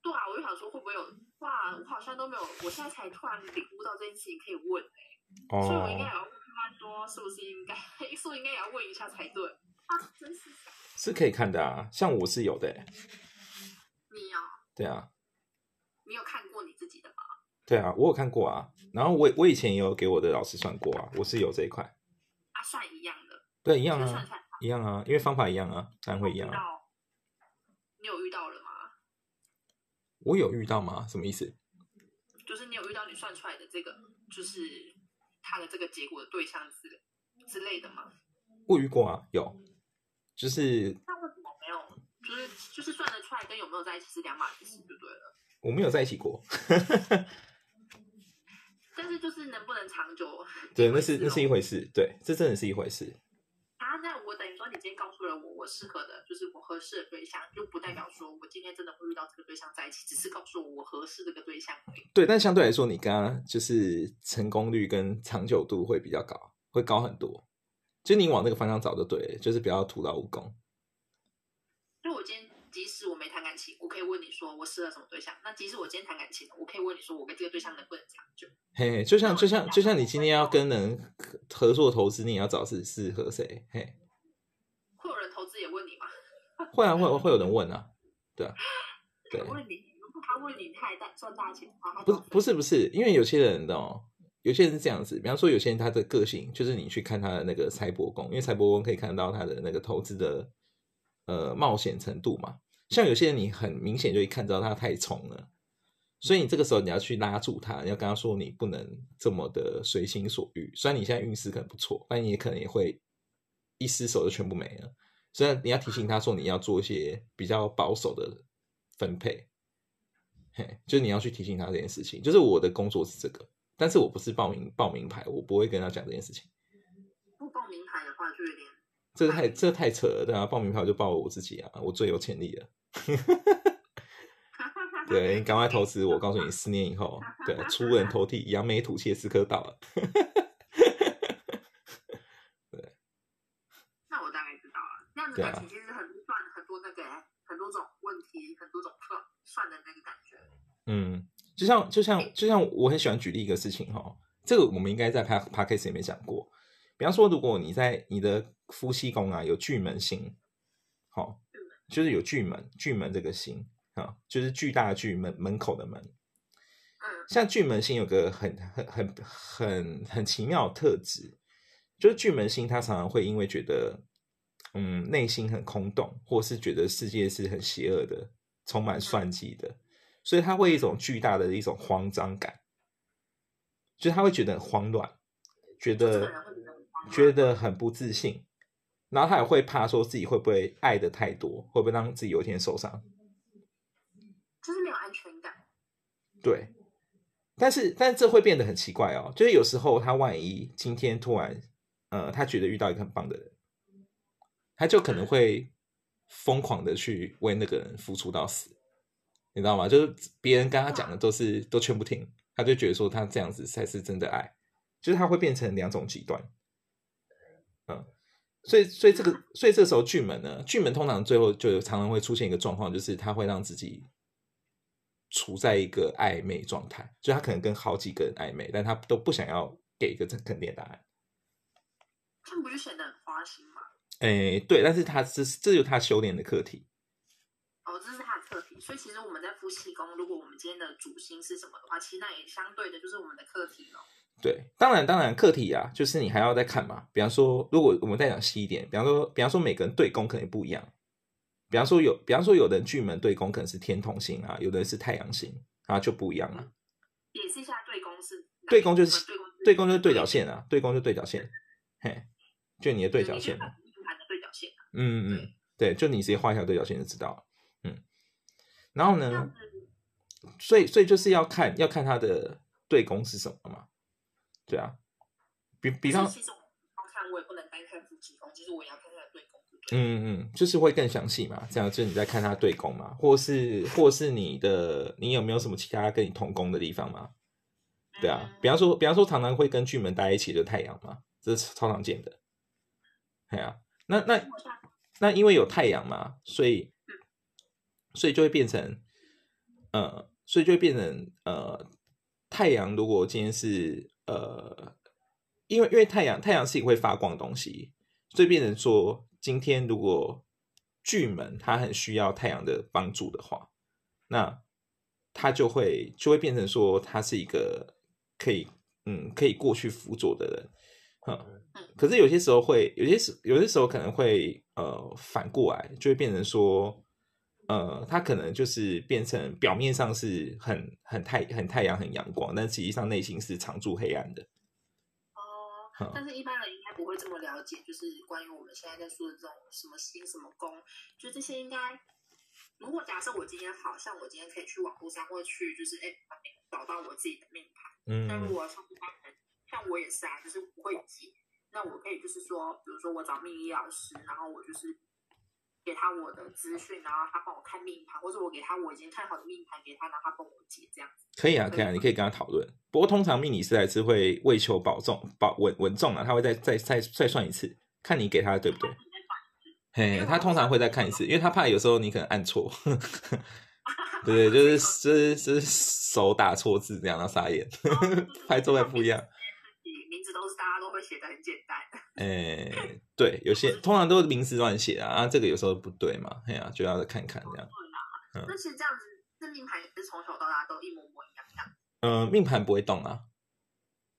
对啊，我就想说会不会有哇？我好像都没有，我现在才突然领悟到这件事情可以问、欸，所以我应该也哦，要问他说是不是应该，是不是应该也要问一下才对啊？真是是可以看的啊，像我是有的欸，你啊，对啊，你有看过你自己的吗？对啊，我有看过啊。然后我我以前也有给我的老师算过啊，我是有这一块，啊，算一样的，对，一样啊，算算一样啊，因为方法一样啊，当然会一样啊。你有遇到？我有遇到吗？什么意思？就是你有遇到你算出来的这个，就是他的这个结果的对象之之类的吗？我遇过啊，有，就是那为什么没有？就是就是算得出来跟有没有在一起是两码子事，就对了。我没有在一起过，但是就是能不能长久，对，那是那是一回事，对，这真的是一回事。那我等于说，你今天告诉了我我适合的，就是我合适的对象，就不代表说我今天真的会遇到这个对象在一起，只是告诉我我合适这个对象而已。对，但相对来说，你刚刚就是成功率跟长久度会比较高，会高很多。就你往那个方向找就对了，就是不要徒劳无功。没谈感情，我可以问你说我适合什么对象。那即使我今天谈感情了，我可以问你说我跟这个对象能不能长久。嘿嘿，就像就像就像你今天要跟人合作投资，你也要找是适合谁？嘿，会有人投资也问你吗？会啊，会会有人问啊，对啊，对我问你，如果他问你他还大赚大钱的话，不是不是不是，因为有些人哦，有些人是这样子，比方说有些人他的个性就是你去看他的那个财帛宫，因为财帛宫可以看到他的那个投资的呃冒险程度嘛。像有些人你很明显就一看到他太冲了，所以你这个时候你要去拉住他，你要跟他说你不能这么的随心所欲。虽然你现在运势可能不错，但你也可能也会一失手就全部没了。所以你要提醒他说你要做一些比较保守的分配。嘿，就是你要去提醒他这件事情。就是我的工作是这个，但是我不是报名报名牌，我不会跟他讲这件事情。不报名牌的话，就有点这太这太扯了，对啊，报名牌我就报我自己啊，我最有潜力了。对，你赶快投资我，告诉你，四年以后，对，出人头地，扬眉吐气的时刻到了。对那我大概知道了。那样子感情其实很算很多那个很多种问题，很多种算算的那个感觉。嗯，就像就像就像我很喜欢举例一个事情哈，这个我们应该在 p p a c k a s e 里面讲过。比方说，如果你在你的夫妻宫啊有巨门星，好、就是有巨门巨门这个星啊，就是巨大的巨门门口的门。嗯。像巨门星有个很很很很很奇妙的特质，就是巨门星它常常会因为觉得嗯内心很空洞，或是觉得世界是很邪恶的，充满算计的，所以他会一种巨大的一种慌张感，就是他会觉得很慌乱，觉得觉得很不自信，然后他也会怕说自己会不会爱的太多，会不会让自己有一天受伤。就是没有安全感。对，但是但是这会变得很奇怪哦，就是有时候他万一今天突然，呃，他觉得遇到一个很棒的人，他就可能会疯狂的去为那个人付出到死，你知道吗？就是别人跟他讲的都是都劝不听，他就觉得说他这样子才是真的爱，就是他会变成两种极端，嗯。所以，所以这个，所以这时候巨门呢，巨门通常最后就常常会出现一个状况，就是他会让自己处在一个暧昧状态，就他可能跟好几个人暧昧，但他都不想要给一个肯定的答案。这样不就显得很花心吗？哎，对，但是他这是这就是他修炼的课题。哦，这是他的课题。所以其实我们在夫妻宫，如果我们今天的主星是什么的话，其实那也相对的就是我们的课题咯。对，当然，当然，课题啊，就是你还要再看嘛。比方说，如果我们再讲细一点，比方说，比方说，每个人对宫可能不一样。比方说有，比方说有的人巨门对宫可能是天同星啊，有的人是太阳星啊，就不一样了。解释一下对宫是哪对宫就是对宫就是对角线啊，对宫就是对角线，嘿，就你的对角线嘛。嘛，盘的对角线。嗯嗯嗯，对，就你直接画一条对角线就知道了。嗯，然后呢所以所以就是要看要看他的对宫是什么吗？对啊，比比方，其实我看我也不能单看夫妻宫，其实我也要看他的对宫。嗯嗯，就是会更详细嘛，这样就是你在看他对宫嘛，或是或是你的你有没有什么其他跟你同宫的地方吗？对啊，比方说比方说常常会跟巨门待一起的太阳嘛，这是超常见的。对啊，那那那因为有太阳嘛，所以所以就会变成呃，所以就会变成呃，太阳如果今天是呃，因为因为太阳太阳是一个会发光的东西，所以变成说。今天如果巨门他很需要太阳的帮助的话，那他就会就会变成说他是一个可以嗯可以过去辅佐的人，嗯，可是有些时候会有些时有些时候可能会呃反过来就会变成说呃他可能就是变成表面上是很很太很太阳很阳光，但实际上内心是常驻黑暗的。哦，但是一般人应该。不会这么了解，就是关于我们现在在说的这种什么星、什么宫，就这些应该，如果假设我今天好像我今天可以去网络上或者去就是哎找到我自己的命盘，嗯，那如果像一般人，像我也是啊，就是不会解，那我可以就是说，比如说我找命理老师，然后我就是。给他我的资讯，然后他帮我看命盘，或者我给他我已经看好的命盘给他，让他帮我解这样子。可以啊，可以啊，你可以跟他讨论。不过通常命理师还是会为求保重、保稳稳重啊，他会再再再再算一次，看你给他的对不对？嘿，他通常会再看一次，因为他怕有时候你可能按错。对对，就是是是手打错字这样，然后傻眼，拍座位不一样。名字都是大家都会写的很简单。诶，对，有些通常都是名字乱写啊，啊，这个有时候不对嘛，哎呀，就要再看看这样。对啊，那其实这样子，这命盘也是从小到大都一模模一样样。嗯，命盘不会动啊，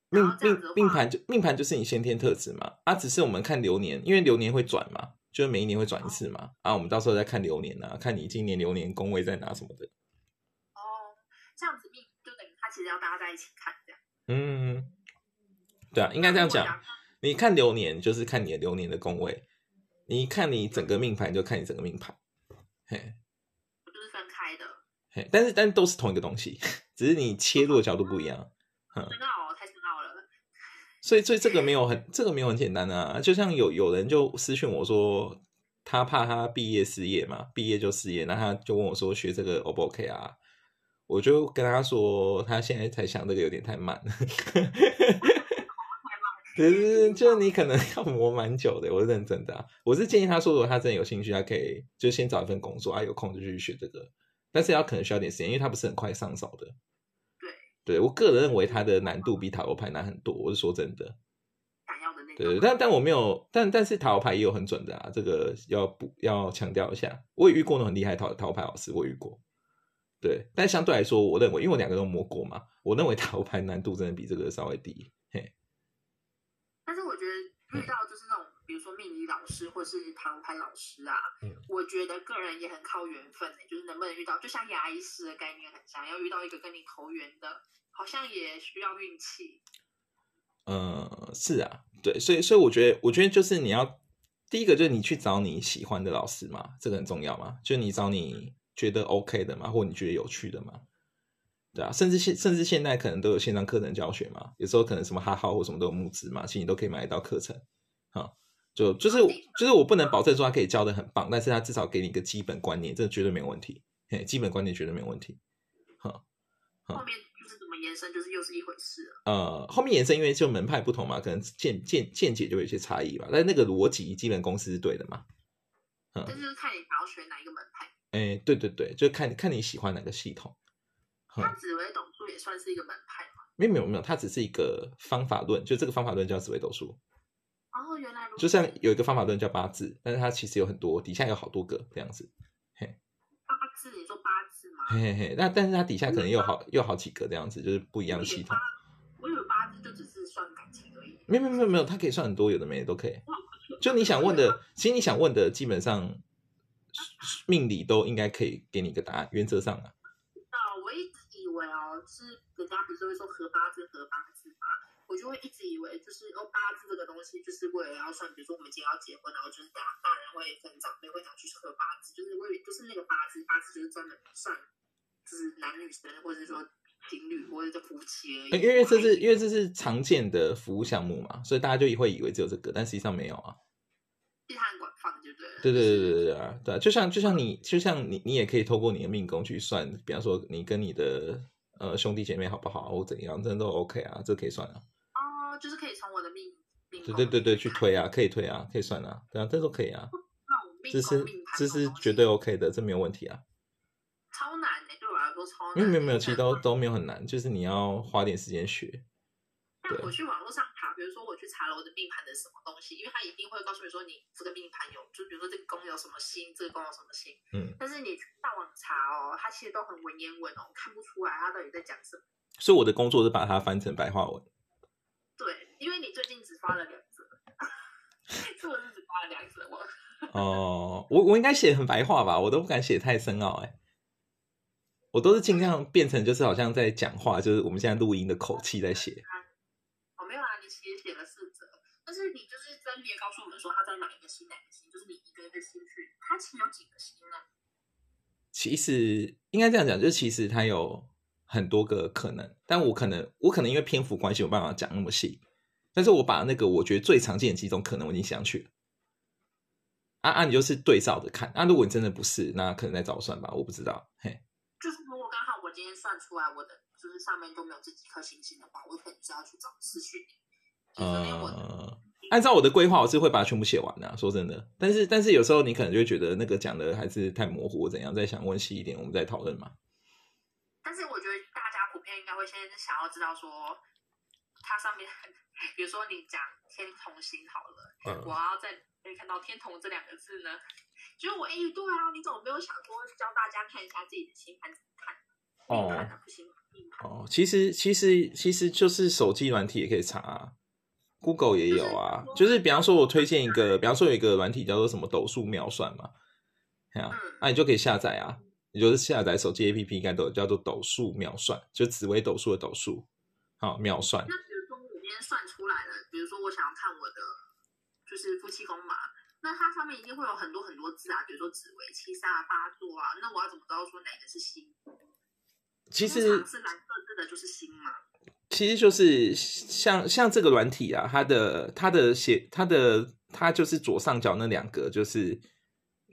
命命命盘就命盘就是你先天特质嘛，啊，只是我们看流年，因为流年会转嘛，就是每一年会转一次嘛，啊，我们到时候再看流年啊，看你今年流年宫位在哪什么的。哦，这样子命就等于他其实要大家在一起看这样。嗯，对啊，应该这样讲。你看流年就是看你的流年的宫位，你看你整个命盘就看你整个命盘，嘿，就是分开的，嘿，但是但都是同一个东西，只是你切入的角度不一样，深奥，太深奥了。所以所以这个没有很这个没有很简单啊，就像有有人就私讯我说，他怕他毕业失业嘛，毕业就失业，那他就问我说学这个 O 不 OK 啊？我就跟他说，他现在才想这个有点太慢。其实就是你可能要磨蛮久的，我是认真的啊。我是建议他说，如果他真的有兴趣，他可以就先找一份工作啊，有空就去学这个。但是要可能需要点时间，因为他不是很快上手的。对，对我个人认为他的难度比塔罗牌难很多。我是说真的。想要的那对，但但我没有，但但是塔罗牌也有很准的啊，这个要不要强调一下？我也遇过那很厉害塔塔罗牌老师，我遇过。对，但相对来说，我认为因为我两个都摸过嘛，我认为塔罗牌难度真的比这个稍微低。嘿。遇到就是那种，比如说命理老师或者是塔罗牌老师啊，我觉得个人也很靠缘分呢，就是能不能遇到，就像牙医师的概念很像，要遇到一个跟你投缘的，好像也需要运气。嗯，是啊，对，所以所以我觉得，我觉得就是你要第一个就是你去找你喜欢的老师嘛，这个很重要嘛，就你找你觉得 OK 的嘛，或你觉得有趣的嘛。对啊，甚至现甚至现在可能都有线上课程教学嘛，有时候可能什么哈号或什么都有募资嘛，其实你都可以买得到课程，啊，就就是就是我不能保证说他可以教的很棒，但是他至少给你一个基本观念，这绝对没有问题，嘿，基本观念绝对没有问题，哈，后面就是怎么延伸，就是又是一回事了。呃，后面延伸因为就门派不同嘛，可能见见见解就有一些差异吧，但那个逻辑基本公司是对的嘛，嗯，这就是看你想要学哪一个门派。哎，对对对，就看看你喜欢哪个系统。他紫微斗数也算是一个门派吗？没有没有没有，它只是一个方法论，就这个方法论叫紫微斗数。哦，原来就像有一个方法论叫八字，但是它其实有很多，底下有好多个这样子。嘿，八字，你说八字吗？嘿嘿嘿，那但是它底下可能又好又好几个这样子，就是不一样的系统。我以为八字就只是算感情而已。没有没有没有没有，它可以算很多，有的没的都可以。就你想问的，其实你想问的，基本上命理都应该可以给你一个答案，原则上啊。是人家不是会说合八字合八字吗？我就会一直以为就是哦八字这个东西就是为了要算，比如说我们今天要结婚，然后就是大大人会跟长辈会想去合八字，就是为就是那个八字八字就是专门算就是男女生或者是说情侣或者叫夫妻而已。因为这是因为这是常见的服务项目嘛，所以大家就会以为只有这个，但实际上没有啊。其实它很广泛，对不对？对对对对对对啊，对啊，就像就像你就像你你也可以透过你的命宫去算，比方说你跟你的呃兄弟姐妹好不好或怎样，这都 OK 啊，这可以算啊。哦，就是可以从我的命命对对对对去推啊，可以推啊，可以算啊，对啊，这都可以啊。这是这是绝对 OK 的，这没有问题啊。超难的，对我来说超难。没有没有没有，其实都都没有很难，就是你要花点时间学。对但我去网络上查，比如说我去查了我的命盘的什么东西，因为他一定会告诉你说你这个命盘有，就比如说这个宫有什么星，这个宫有什么星。嗯，但是你上网查哦，他其实都很文言文哦，看不出来他到底在讲什么。所以我的工作是把它翻成白话文。对，因为你最近只发了两则，是我是只发了两则，我哦，我我应该写很白话吧，我都不敢写太深奥哎、我都是尽量变成就是好像在讲话，就是我们现在录音的口气在写。哦没有啊，你其实写了四则，但是你就是分别告诉我们说他在哪一个星哪个星，就是你一个一个星去，它其实有几个星呢？其实应该这样讲，就是其实它有很多个可能，但我可能我可能因为篇幅关系，没有办法讲那么细。但是我把那个我觉得最常见的几种可能我已经想去了。啊啊，你就是对照着看。啊，如果你真的不是，那可能再找我算吧，我不知道。嘿，就是如果刚好我今天算出来我的就是上面都没有这几颗星星的话，我可能就要去找私讯你。就是连我的呃，按照我的规划，我是会把它全部写完的、说真的，但是但是有时候你可能就会觉得那个讲的还是太模糊，或怎样，再想问细一点，我们再讨论嘛。但是我觉得大家普遍应该会先想要知道说，它上面，比如说你讲天同星好了，嗯我要在可以看到天同这两个字呢，就是我哎、对啊，你怎么没有想过教大家看一下自己的星盘怎么看？命盘啊，不行，哦，其实其实其实就是手机软体也可以查、啊、，Google 也有啊。就是比方说，我推荐一个，比方说有一个软体叫做什么斗数妙算嘛，哎呀、啊那、你就可以下载啊。你就是下载手机 APP，应该都有叫做斗数妙算，就紫微斗数的斗数，好妙算。那比如说我今天算出来了，比如说我想要看我的就是夫妻宫嘛，那它上面一定会有很多很多字啊，比如说紫微、七煞、八座啊，那我要怎么知道说哪个是星？其实是蓝色字的就是星嘛。其实就是像像这个软体啊，它的它的写它的它就是左上角那两个就是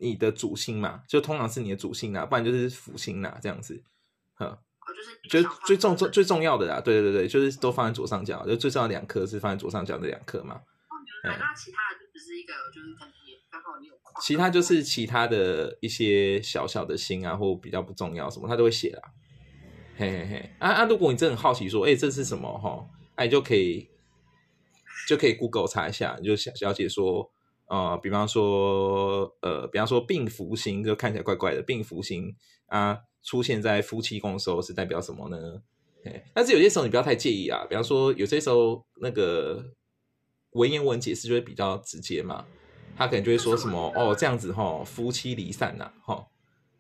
你的主星嘛，就通常是你的主星啊，不然就是辅星啊，这样子。哦，就是比就最重最最重要的啦，对对对，就是都放在左上角，就最重要的两颗是放在左上角的两颗嘛，哦原来那其他的就只是一个，就是可能刚好你有。其他就是其他的一些小小的心啊，或比较不重要什么，他都会写啦。嘿嘿嘿，啊啊！如果你真的很好奇说，哎、这是什么哈？哎、你就可以就可以 Google 查一下，你就想了解说，呃，比方说，呃，比方说病福星就看起来怪怪的，病福星啊出现在夫妻宫的时候是代表什么呢？嘿但是有些时候你不要太介意啊，比方说有些时候那个文言文解释就会比较直接嘛，他可能就会说什么哦这样子哈，夫妻离散呐、哈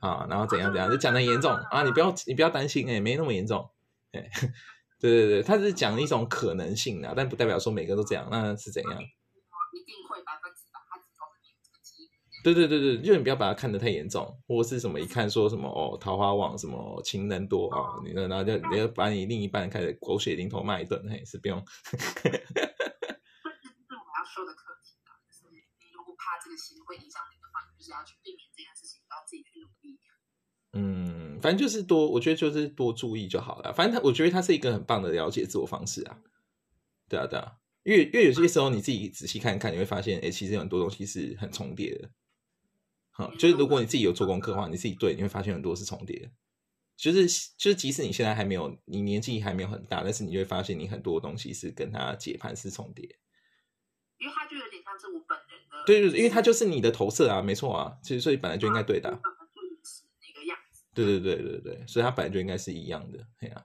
啊，然后怎样怎样，就讲的严重啊，你不要你不要担心哎、没那么严重哎、对对对，他是讲一种可能性啊，但不代表说每个都这样，那是怎样？一定会百分之百，它只告诉你有这个几。对对对对，就你不要把它看得太严重，或是什么一看说什么哦桃花旺什么情人多啊、哦，你然后就你就把你另一半开始狗血淋头骂一顿，那也是不用。这是我要说的课题啊，就是你如果怕这个心会影响你就是要去避免这件事情，要自己去努力。嗯，反正就是多，我觉得就是多注意就好了。反正他，我觉得他是一个很棒的了解自我方式啊。对啊，对啊，因为因为有些时候你自己仔细看看，你会发现，哎，其实有很多东西是很重叠的。好，就是如果你自己有做功课的话，你自己对，你会发现很多是重叠的。就是就是，即使你现在还没有，你年纪还没有很大，但是你会发现你很多东西是跟他解盘是重叠。因为他就有点像是我本对对，对因为它就是你的投射啊，没错啊，其实所以本来就应该对的。对对对对对，所以它本来就应该是一样的，对啊。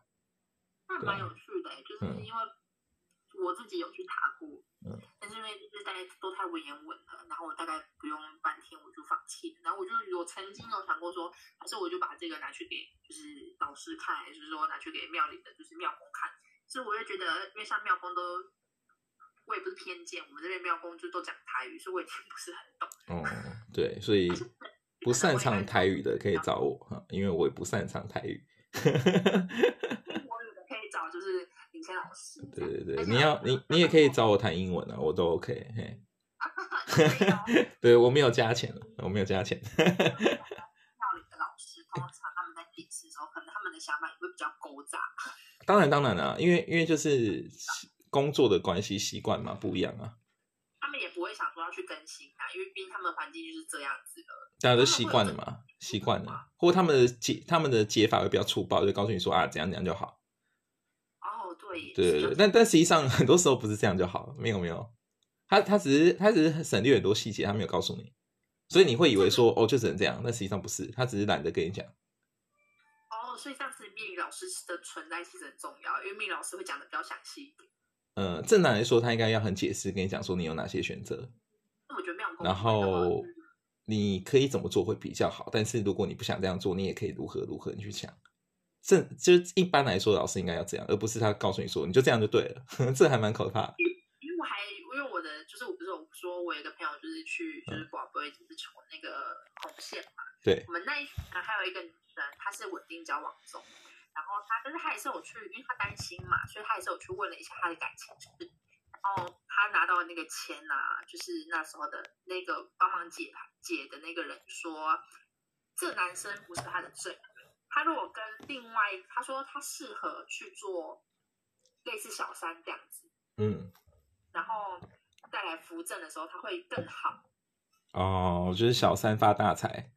那蛮有趣的、欸，就是嗯因为我自己有去查过，嗯，但是因为就是大家都太文言文了，然后我大概不用半天我就放弃了，然后我就有曾经有想过说，还是我就把这个拿去给就是老师看，还是说拿去给庙里的就是庙公看，所以我就觉得，因为像庙公都。我也不是偏见，我们这边庙公就都讲台语，所以我也听不是很懂。哦，对，所以 不擅长台语的可以找我哈，因为我也不擅长台语。我有老师。对对对，你要你你也可以找我谈英文啊，我都 OK 对我没有加钱，我没有加钱。料理的老师，通常他们在解释的时候，可能他们的想法也会比较勾杂。当然当然啦、因为因为就是工作的关系习惯嘛不一样啊，他们也不会想说要去更新啊，因为毕竟他们的环境就是这样子的。大家都习惯了嘛，习惯了，或他们的解他们的解法会比较粗暴，就告诉你说啊怎样怎样就好。哦，对，对对对，但但实际上 很多时候不是这样就好，没有没有，他他只是他只是省略很多细节，他没有告诉你，所以你会以为说哦就只能这样，但实际上不是，他只是懒得跟你讲。哦，所以上次命理老师的存在其实很重要，因为命理老师会讲的比较详细一点。呃，正常来说，他应该要很解释跟你讲说你有哪些选择，那我觉得没有然后你可以怎么做会比较好。但是如果你不想这样做，你也可以如何如何你去想。这就是一般来说，老师应该要这样，而不是他告诉你说你就这样就对了，这还蛮可怕的。因为我还因为我的就是我不是有说我有一个朋友就是去就是广播就是求那个红线嘛，对我们那一还有一个女生，她是稳定交往中，然后他但是他也是有去，因为他担心嘛，所以他也是有去问了一下他的感情事，然后他拿到那个签啊，就是那时候的那个帮忙解解的那个人说，这男生不是他的罪，他如果跟另外他说他适合去做类似小三这样子。嗯，然后带来扶正的时候，他会更好。哦，就是小三发大财，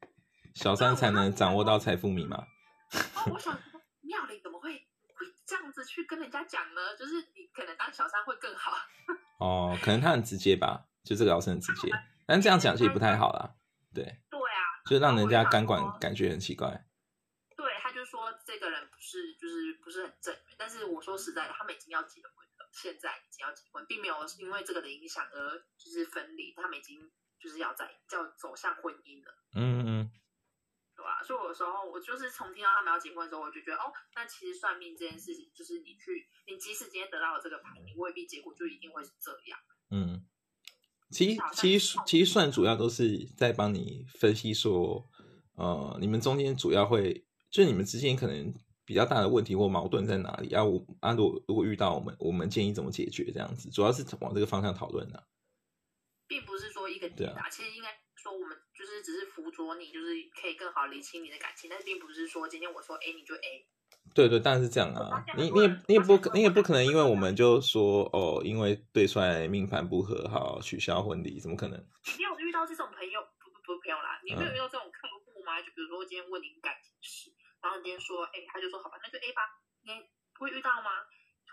小三才能掌握到财富密码。哦，我想说，妙龄怎么会会这样子去跟人家讲呢？就是你可能当小三会更好。哦，可能他很直接吧，就这个老师很直接，但这样讲其实不太好啦。对，对啊，就是让人家感然后我就想说管感觉很奇怪。对，他就说这个人不是就是不是很正，但是我说实在的，他们已经要结婚了，现在已经要结婚，并没有因为这个的影响而就是分离，他们已经就是要在要走向婚姻了。嗯嗯，对吧、所以有时候我就是从听到他们要结婚的时候，我就觉得哦，那其实算命这件事情，就是你去，你即使今天得到了这个牌，你未必结果就一定会是这样。嗯，其实其实其实算主要都是在帮你分析说，呃，你们中间主要会就是你们之间可能比较大的问题或矛盾在哪里啊？我啊，如果如果遇到我们，我们建议怎么解决这样子，主要是往这个方向讨论的。并不是说一个对啊解答，其实应该就是只是辅佐你，就是可以更好理清你的感情，但是并不是说今天我说 A 你就 A。对对，当然是这样啊。你你也你也不可你也不可能因为我们就说哦，因为对出来命盘不合，好取消婚礼，怎么可能？你有遇到这种朋友不不不朋友啦，你没有嗯遇到这种客户吗？就比如说我今天问你感情事，然后你今天说哎他就说好吧，那就 A 吧。你不会遇到吗？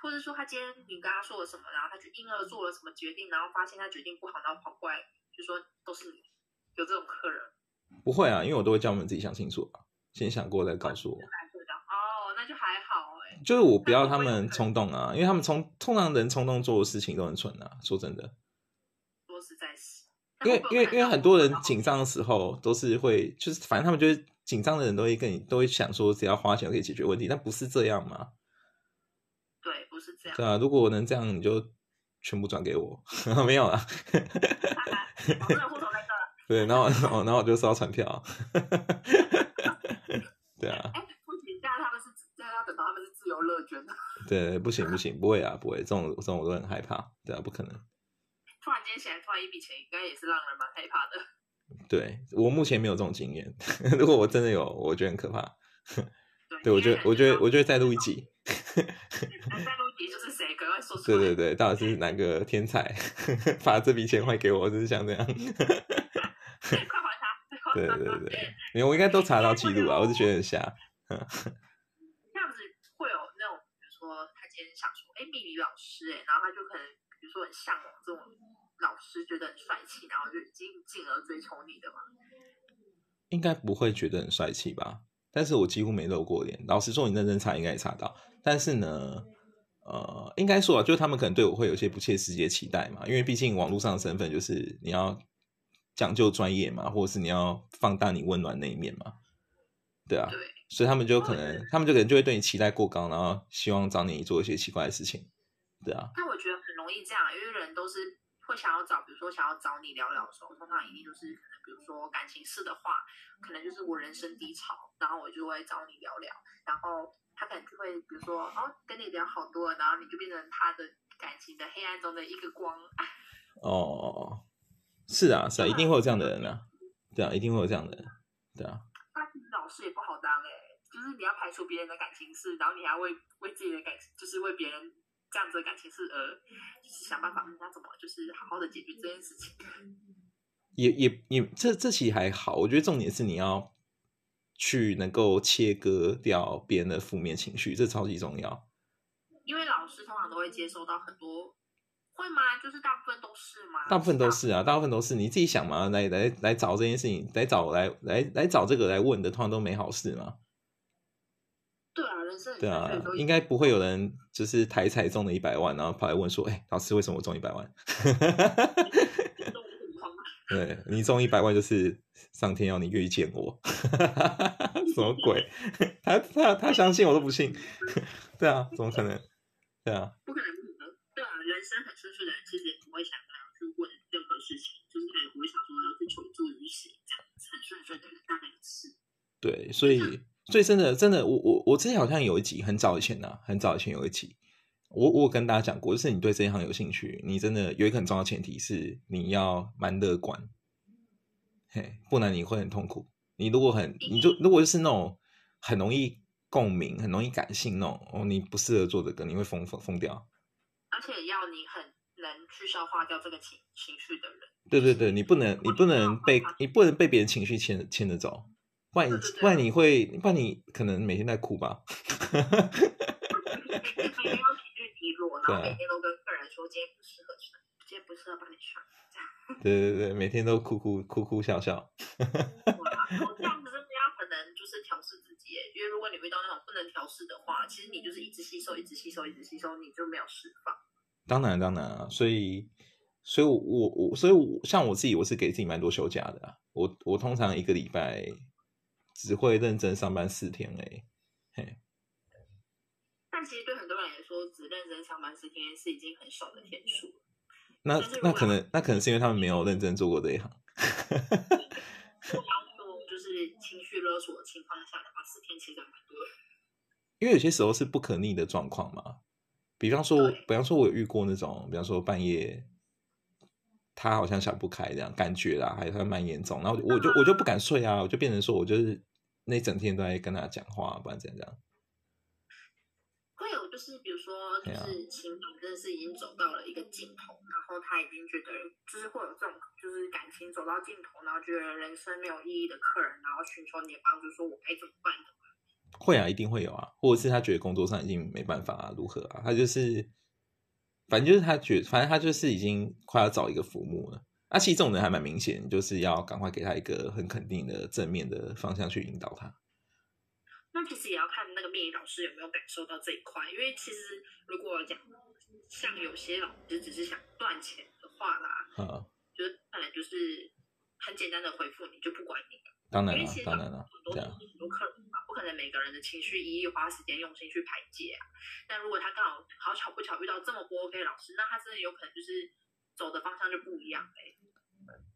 或者说他今天你跟他说了什么，然后他去因而做了什么决定，然后发现他决定不好，然后跑过来就说都是你，有这种客人。不会啊，因为我都会叫我们自己想清楚啊，先想过再告诉我。哦，那就还好哎。就是我不要他们冲动啊，因为他们冲通常人冲动做的事情都很蠢啊。说真的，说实在是，因为因为因为很多人紧张，的时候都是会，就是反正他们就是紧张的人都会跟你都会想说，只要花钱可以解决问题，但不是这样嘛？对，不是这样。对啊，如果我能这样，你就全部转给我，没有啦。对，然后然后然后我就收到传票。对啊，哎，不行，这样他们是这样要等到他们是自由乐捐的。对，不行不行，不会啊，不会，这种这种我都很害怕，对啊，不可能。突然间起来，突然一笔钱，应该也是让人蛮害怕的。对我目前没有这种经验，如果我真的有，我觉得很可怕。对，我觉得，我觉得，我觉得再录一集。那再录一集就是谁，赶快说出来。对对对，到底是哪个天才 把这笔钱还给我？就是像这样。快还他！对对对，因为我应该都查到记录啊，我是觉得很瞎。这样子会有那种，比如说他今天想说，哎，秘密老师，哎，然后他就可能，比如说很向往这种老师，觉得很帅气，然后就已经进而追求你的嘛。应该不会觉得很帅气吧？但是我几乎没露过脸。老实说，你认真查应该也查到。但是呢，呃，应该说啊，就是他们可能对我会有些不切实际的期待嘛，因为毕竟网络上的身份就是你要讲究专业嘛，或者是你要放大你温暖那一面嘛，对啊，对，所以他们就可能，他们就可能就会对你期待过高，然后希望找你做一些奇怪的事情，对啊，但我觉得很容易这样，因为人都是会想要找，比如说想要找你聊聊的时候，通常一定就是可能，比如说感情事的话，可能就是我人生低潮，然后我就会找你聊聊，然后他可能就会比如说哦跟你聊好多，然后你就变成他的感情的黑暗中的一个光。哦，是啊，是啊，一定会有这样的人啊，对啊，一定会有这样的人，对啊。那老师也不好当哎，就是你要排除别人的感情事，然后你还为为自己的感，就是为别人。这样子的感情事而，就是想办法，人家怎么就是好好的解决这件事情。也也也，这这其实还好。我觉得重点是你要去能够切割掉别人的负面情绪，这超级重要。因为老师通常都会接收到很多，会吗？就是大部分都是吗？大部分都是啊，大部分都是你自己想嘛，来来来找这件事情，来找来来来找这个来问的，通常都没好事嘛。对啊，人生对啊应该不会有人就是台彩中了一百万，然后跑来问说：“哎，老师，为什么我中一百万？” 对你中一百万就是上天要你遇见我，什么鬼？他他他相信我都不信。对啊，怎么可能？对啊，不可能，很顺遂的人其实也不会想要去问任何事情，就是他也不会想说要去求助于谁。这样很顺遂的人大概是。对，所以。所以真的，真的，我我我之前好像有一集很早以前呢，很早以前有一集，我我跟大家讲过，就是你对这一行有兴趣，你真的有一个很重要的前提是你要蛮乐观，嘿，不然你会很痛苦。你如果很，你就如果就是那种很容易共鸣、很容易感性那种，哦，你不适合做这个，你会疯疯疯掉。而且要你很能去消化掉这个情情绪的人。对对对，你不能，你不能被你不能被别人情绪牵牵着走。不然，不然你会，不然你可能每天在哭吧。每天都情绪低落，然后每天都跟客人说今天不适合穿，今天不适合帮你穿，这样。对对对，每天都哭哭哭哭笑笑。哇，这样子真的要可能就是调试自己，因为如果你遇到那种不能调试的话，其实你就是一直吸收，一直吸收，一直吸收，你就没有释放。当然当然啊，所以。所以，我我所以，我像我自己，我是给自己蛮多休假的啊。我我通常一个礼拜。只会认真上班四天哎，嘿。但其实对很多人来说，只认真上班四天是已经很少的天数。那那可能那可能是因为他们没有认真做过这一行。情绪勒索的情况下的话，四天其实蛮多。因为有些时候是不可逆的状况嘛，比方说，比方说，我有遇过那种，比方说半夜。他好像想不开这样感觉啦，还他蛮严重，然后我就我就不敢睡啊，我就变成说我就是那整天都在跟他讲话，不然怎样？就是比如说就是情感真的是已经走到了一个尽头，然后他已经觉得就是会有这种就是感情走到尽头，然后觉得人生没有意义的客人，然后寻求你的帮助，说我该怎么办的？会啊，一定会有啊，或者是他觉得工作上已经没办法啊如何啊，他就是。反正就是他觉，反正他就是已经快要找一个父母了。那其实这种人还蛮明显，就是要赶快给他一个很肯定的正面的方向去引导他。那其实也要看那个命理老师有没有感受到这一块，因为其实如果讲像有些老师只是想赚钱的话啦，嗯，就是可能就是很简单的回复你就不管你了。当然了，当然了，很多很多客人嘛，不可能每个人的情绪一一花时间用心去排解啊。但如果他刚好好巧不巧遇到这么不 OK 老师，那他真的有可能就是走的方向就不一样哎。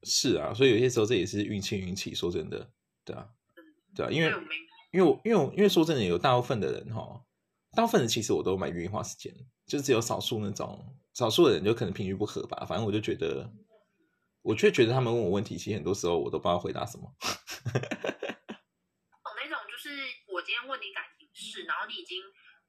是啊，所以有些时候这也是运气运气。说真的，对啊，对啊，因为因为因为因为说真的，有大部分的人哈，大部分人其实我都蛮愿意花时间，就只有少数那种少数的人就可能频率不合吧。反正我就觉得。我却觉得他们问我问题，其实很多时候我都不知道回答什么。哦，那种就是我今天问你感情事，然后你已经，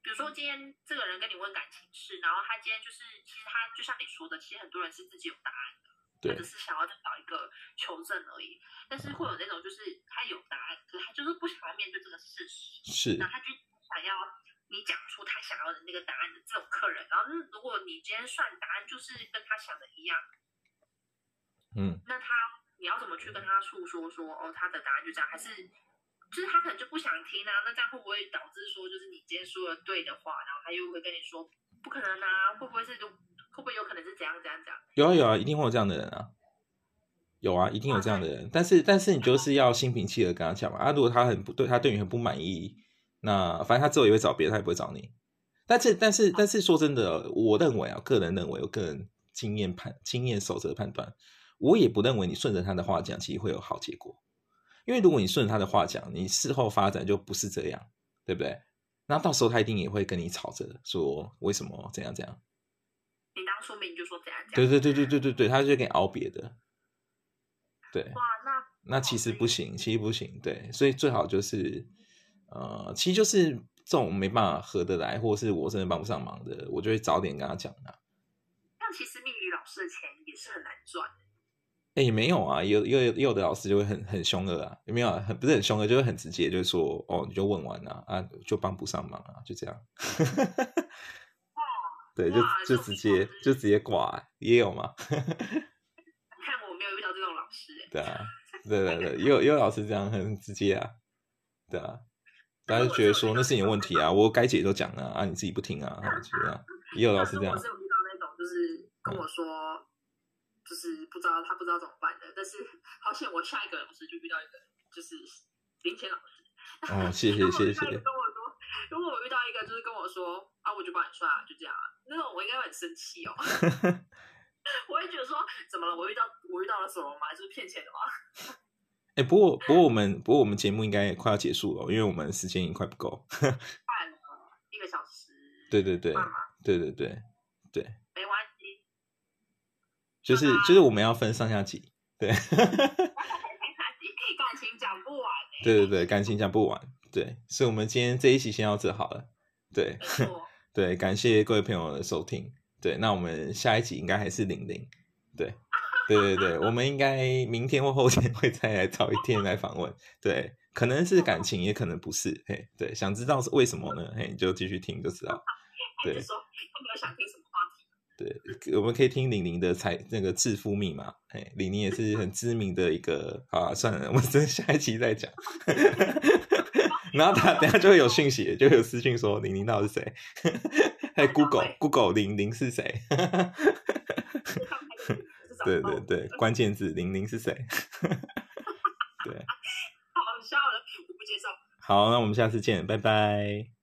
比如说今天这个人跟你问感情事，然后他今天就是，其实他就像你说的，其实很多人是自己有答案的，他只是想要再找一个求证而已。但是会有那种就是他有答案，可是他就是不想要面对这个事实，是，那他就想要你讲出他想要的那个答案的这种客人。然后，如果你今天算答案就是跟他想的一样。嗯，那他你要怎么去跟他诉说说哦，他的答案就这样，还是就是他可能就不想听啊？那这样会不会导致说，就是你今天说了对的话，然后他又会跟你说不可能啊？会不会是就会不会有可能是怎样怎样怎样？有啊有啊，一定会有这样的人啊，有啊，一定有这样的人。但是但是你就是要心平气和跟他讲嘛。啊，如果他很不对他对你很不满意，那反正他之后也会找别人，他也不会找你。但是但是但是说真的，我认为啊，个人认为，我个人经验判经验守则判断，我也不认为你顺着他的话讲，其实会有好结果。因为如果你顺着他的话讲，你事后发展就不是这样，对不对？那到时候他一定也会跟你吵着说为什么怎样怎样。你当初明就说怎样对对对对对对对，他就给你熬别的。对。哇，那那其实不行，其实不行。对，所以最好就是呃，其实就是这种没办法合得来，或是我真的帮不上忙的，我就会早点跟他讲啊。那其实命理老师的钱也是很难赚。哎，没有啊，有有有的老师就会很很凶恶啊，有没有？啊很不是很凶恶，就会很直接，就是说，哦，你就问完了啊，就帮不上忙啊，就这样。对，就就直接就直接挂，也有吗？看我没有遇到这种老师，对啊，对对对，也有也有老师这样很直接啊，对啊，大家就觉得说那是你的问题啊，我该解都讲了啊，你自己不听啊，就这样。也有老师这样。我是有遇到那种，就是跟我说。就是不知道他不知道怎么办的，但是好险我下一个老师就遇到一个就是林前老师。哦，谢 谢谢谢。如果我遇到一个就是跟我说啊，我就帮你算啊，就这样啊，那种我应该会很生气哦。我会觉得说，怎么了？我遇到我遇到了什么吗？就是骗钱的吗？哎，不过不过我们不过我们节目应该快要结束了，因为我们时间已经快不够。快了一个小时。对对对，对对对对。没关系就是就是我们要分上下集，对。感情讲不完。对对对，感情讲不完，对。所以，我们今天这一期先到这好了，对。对，感谢各位朋友的收听，对。那我们下一集应该还是零零，对。对对对，我们应该明天或后天 会再来找一天来访问，对。可能是感情，也可能不是，嘿，对。想知道是为什么呢？嘿，你就继续听就知道。对。说有没有想听什么？对，我们可以听玲玲的财那个致富密码。哎，玲玲也是很知名的一个。啊，算了，我们等下一期再讲。然后他等下就会有讯息，就有私信说零零到底是谁？还 Google Google 零零是谁？对对对，关键字零零是谁？对，好笑了，我不接受。好，那我们下次见，拜拜。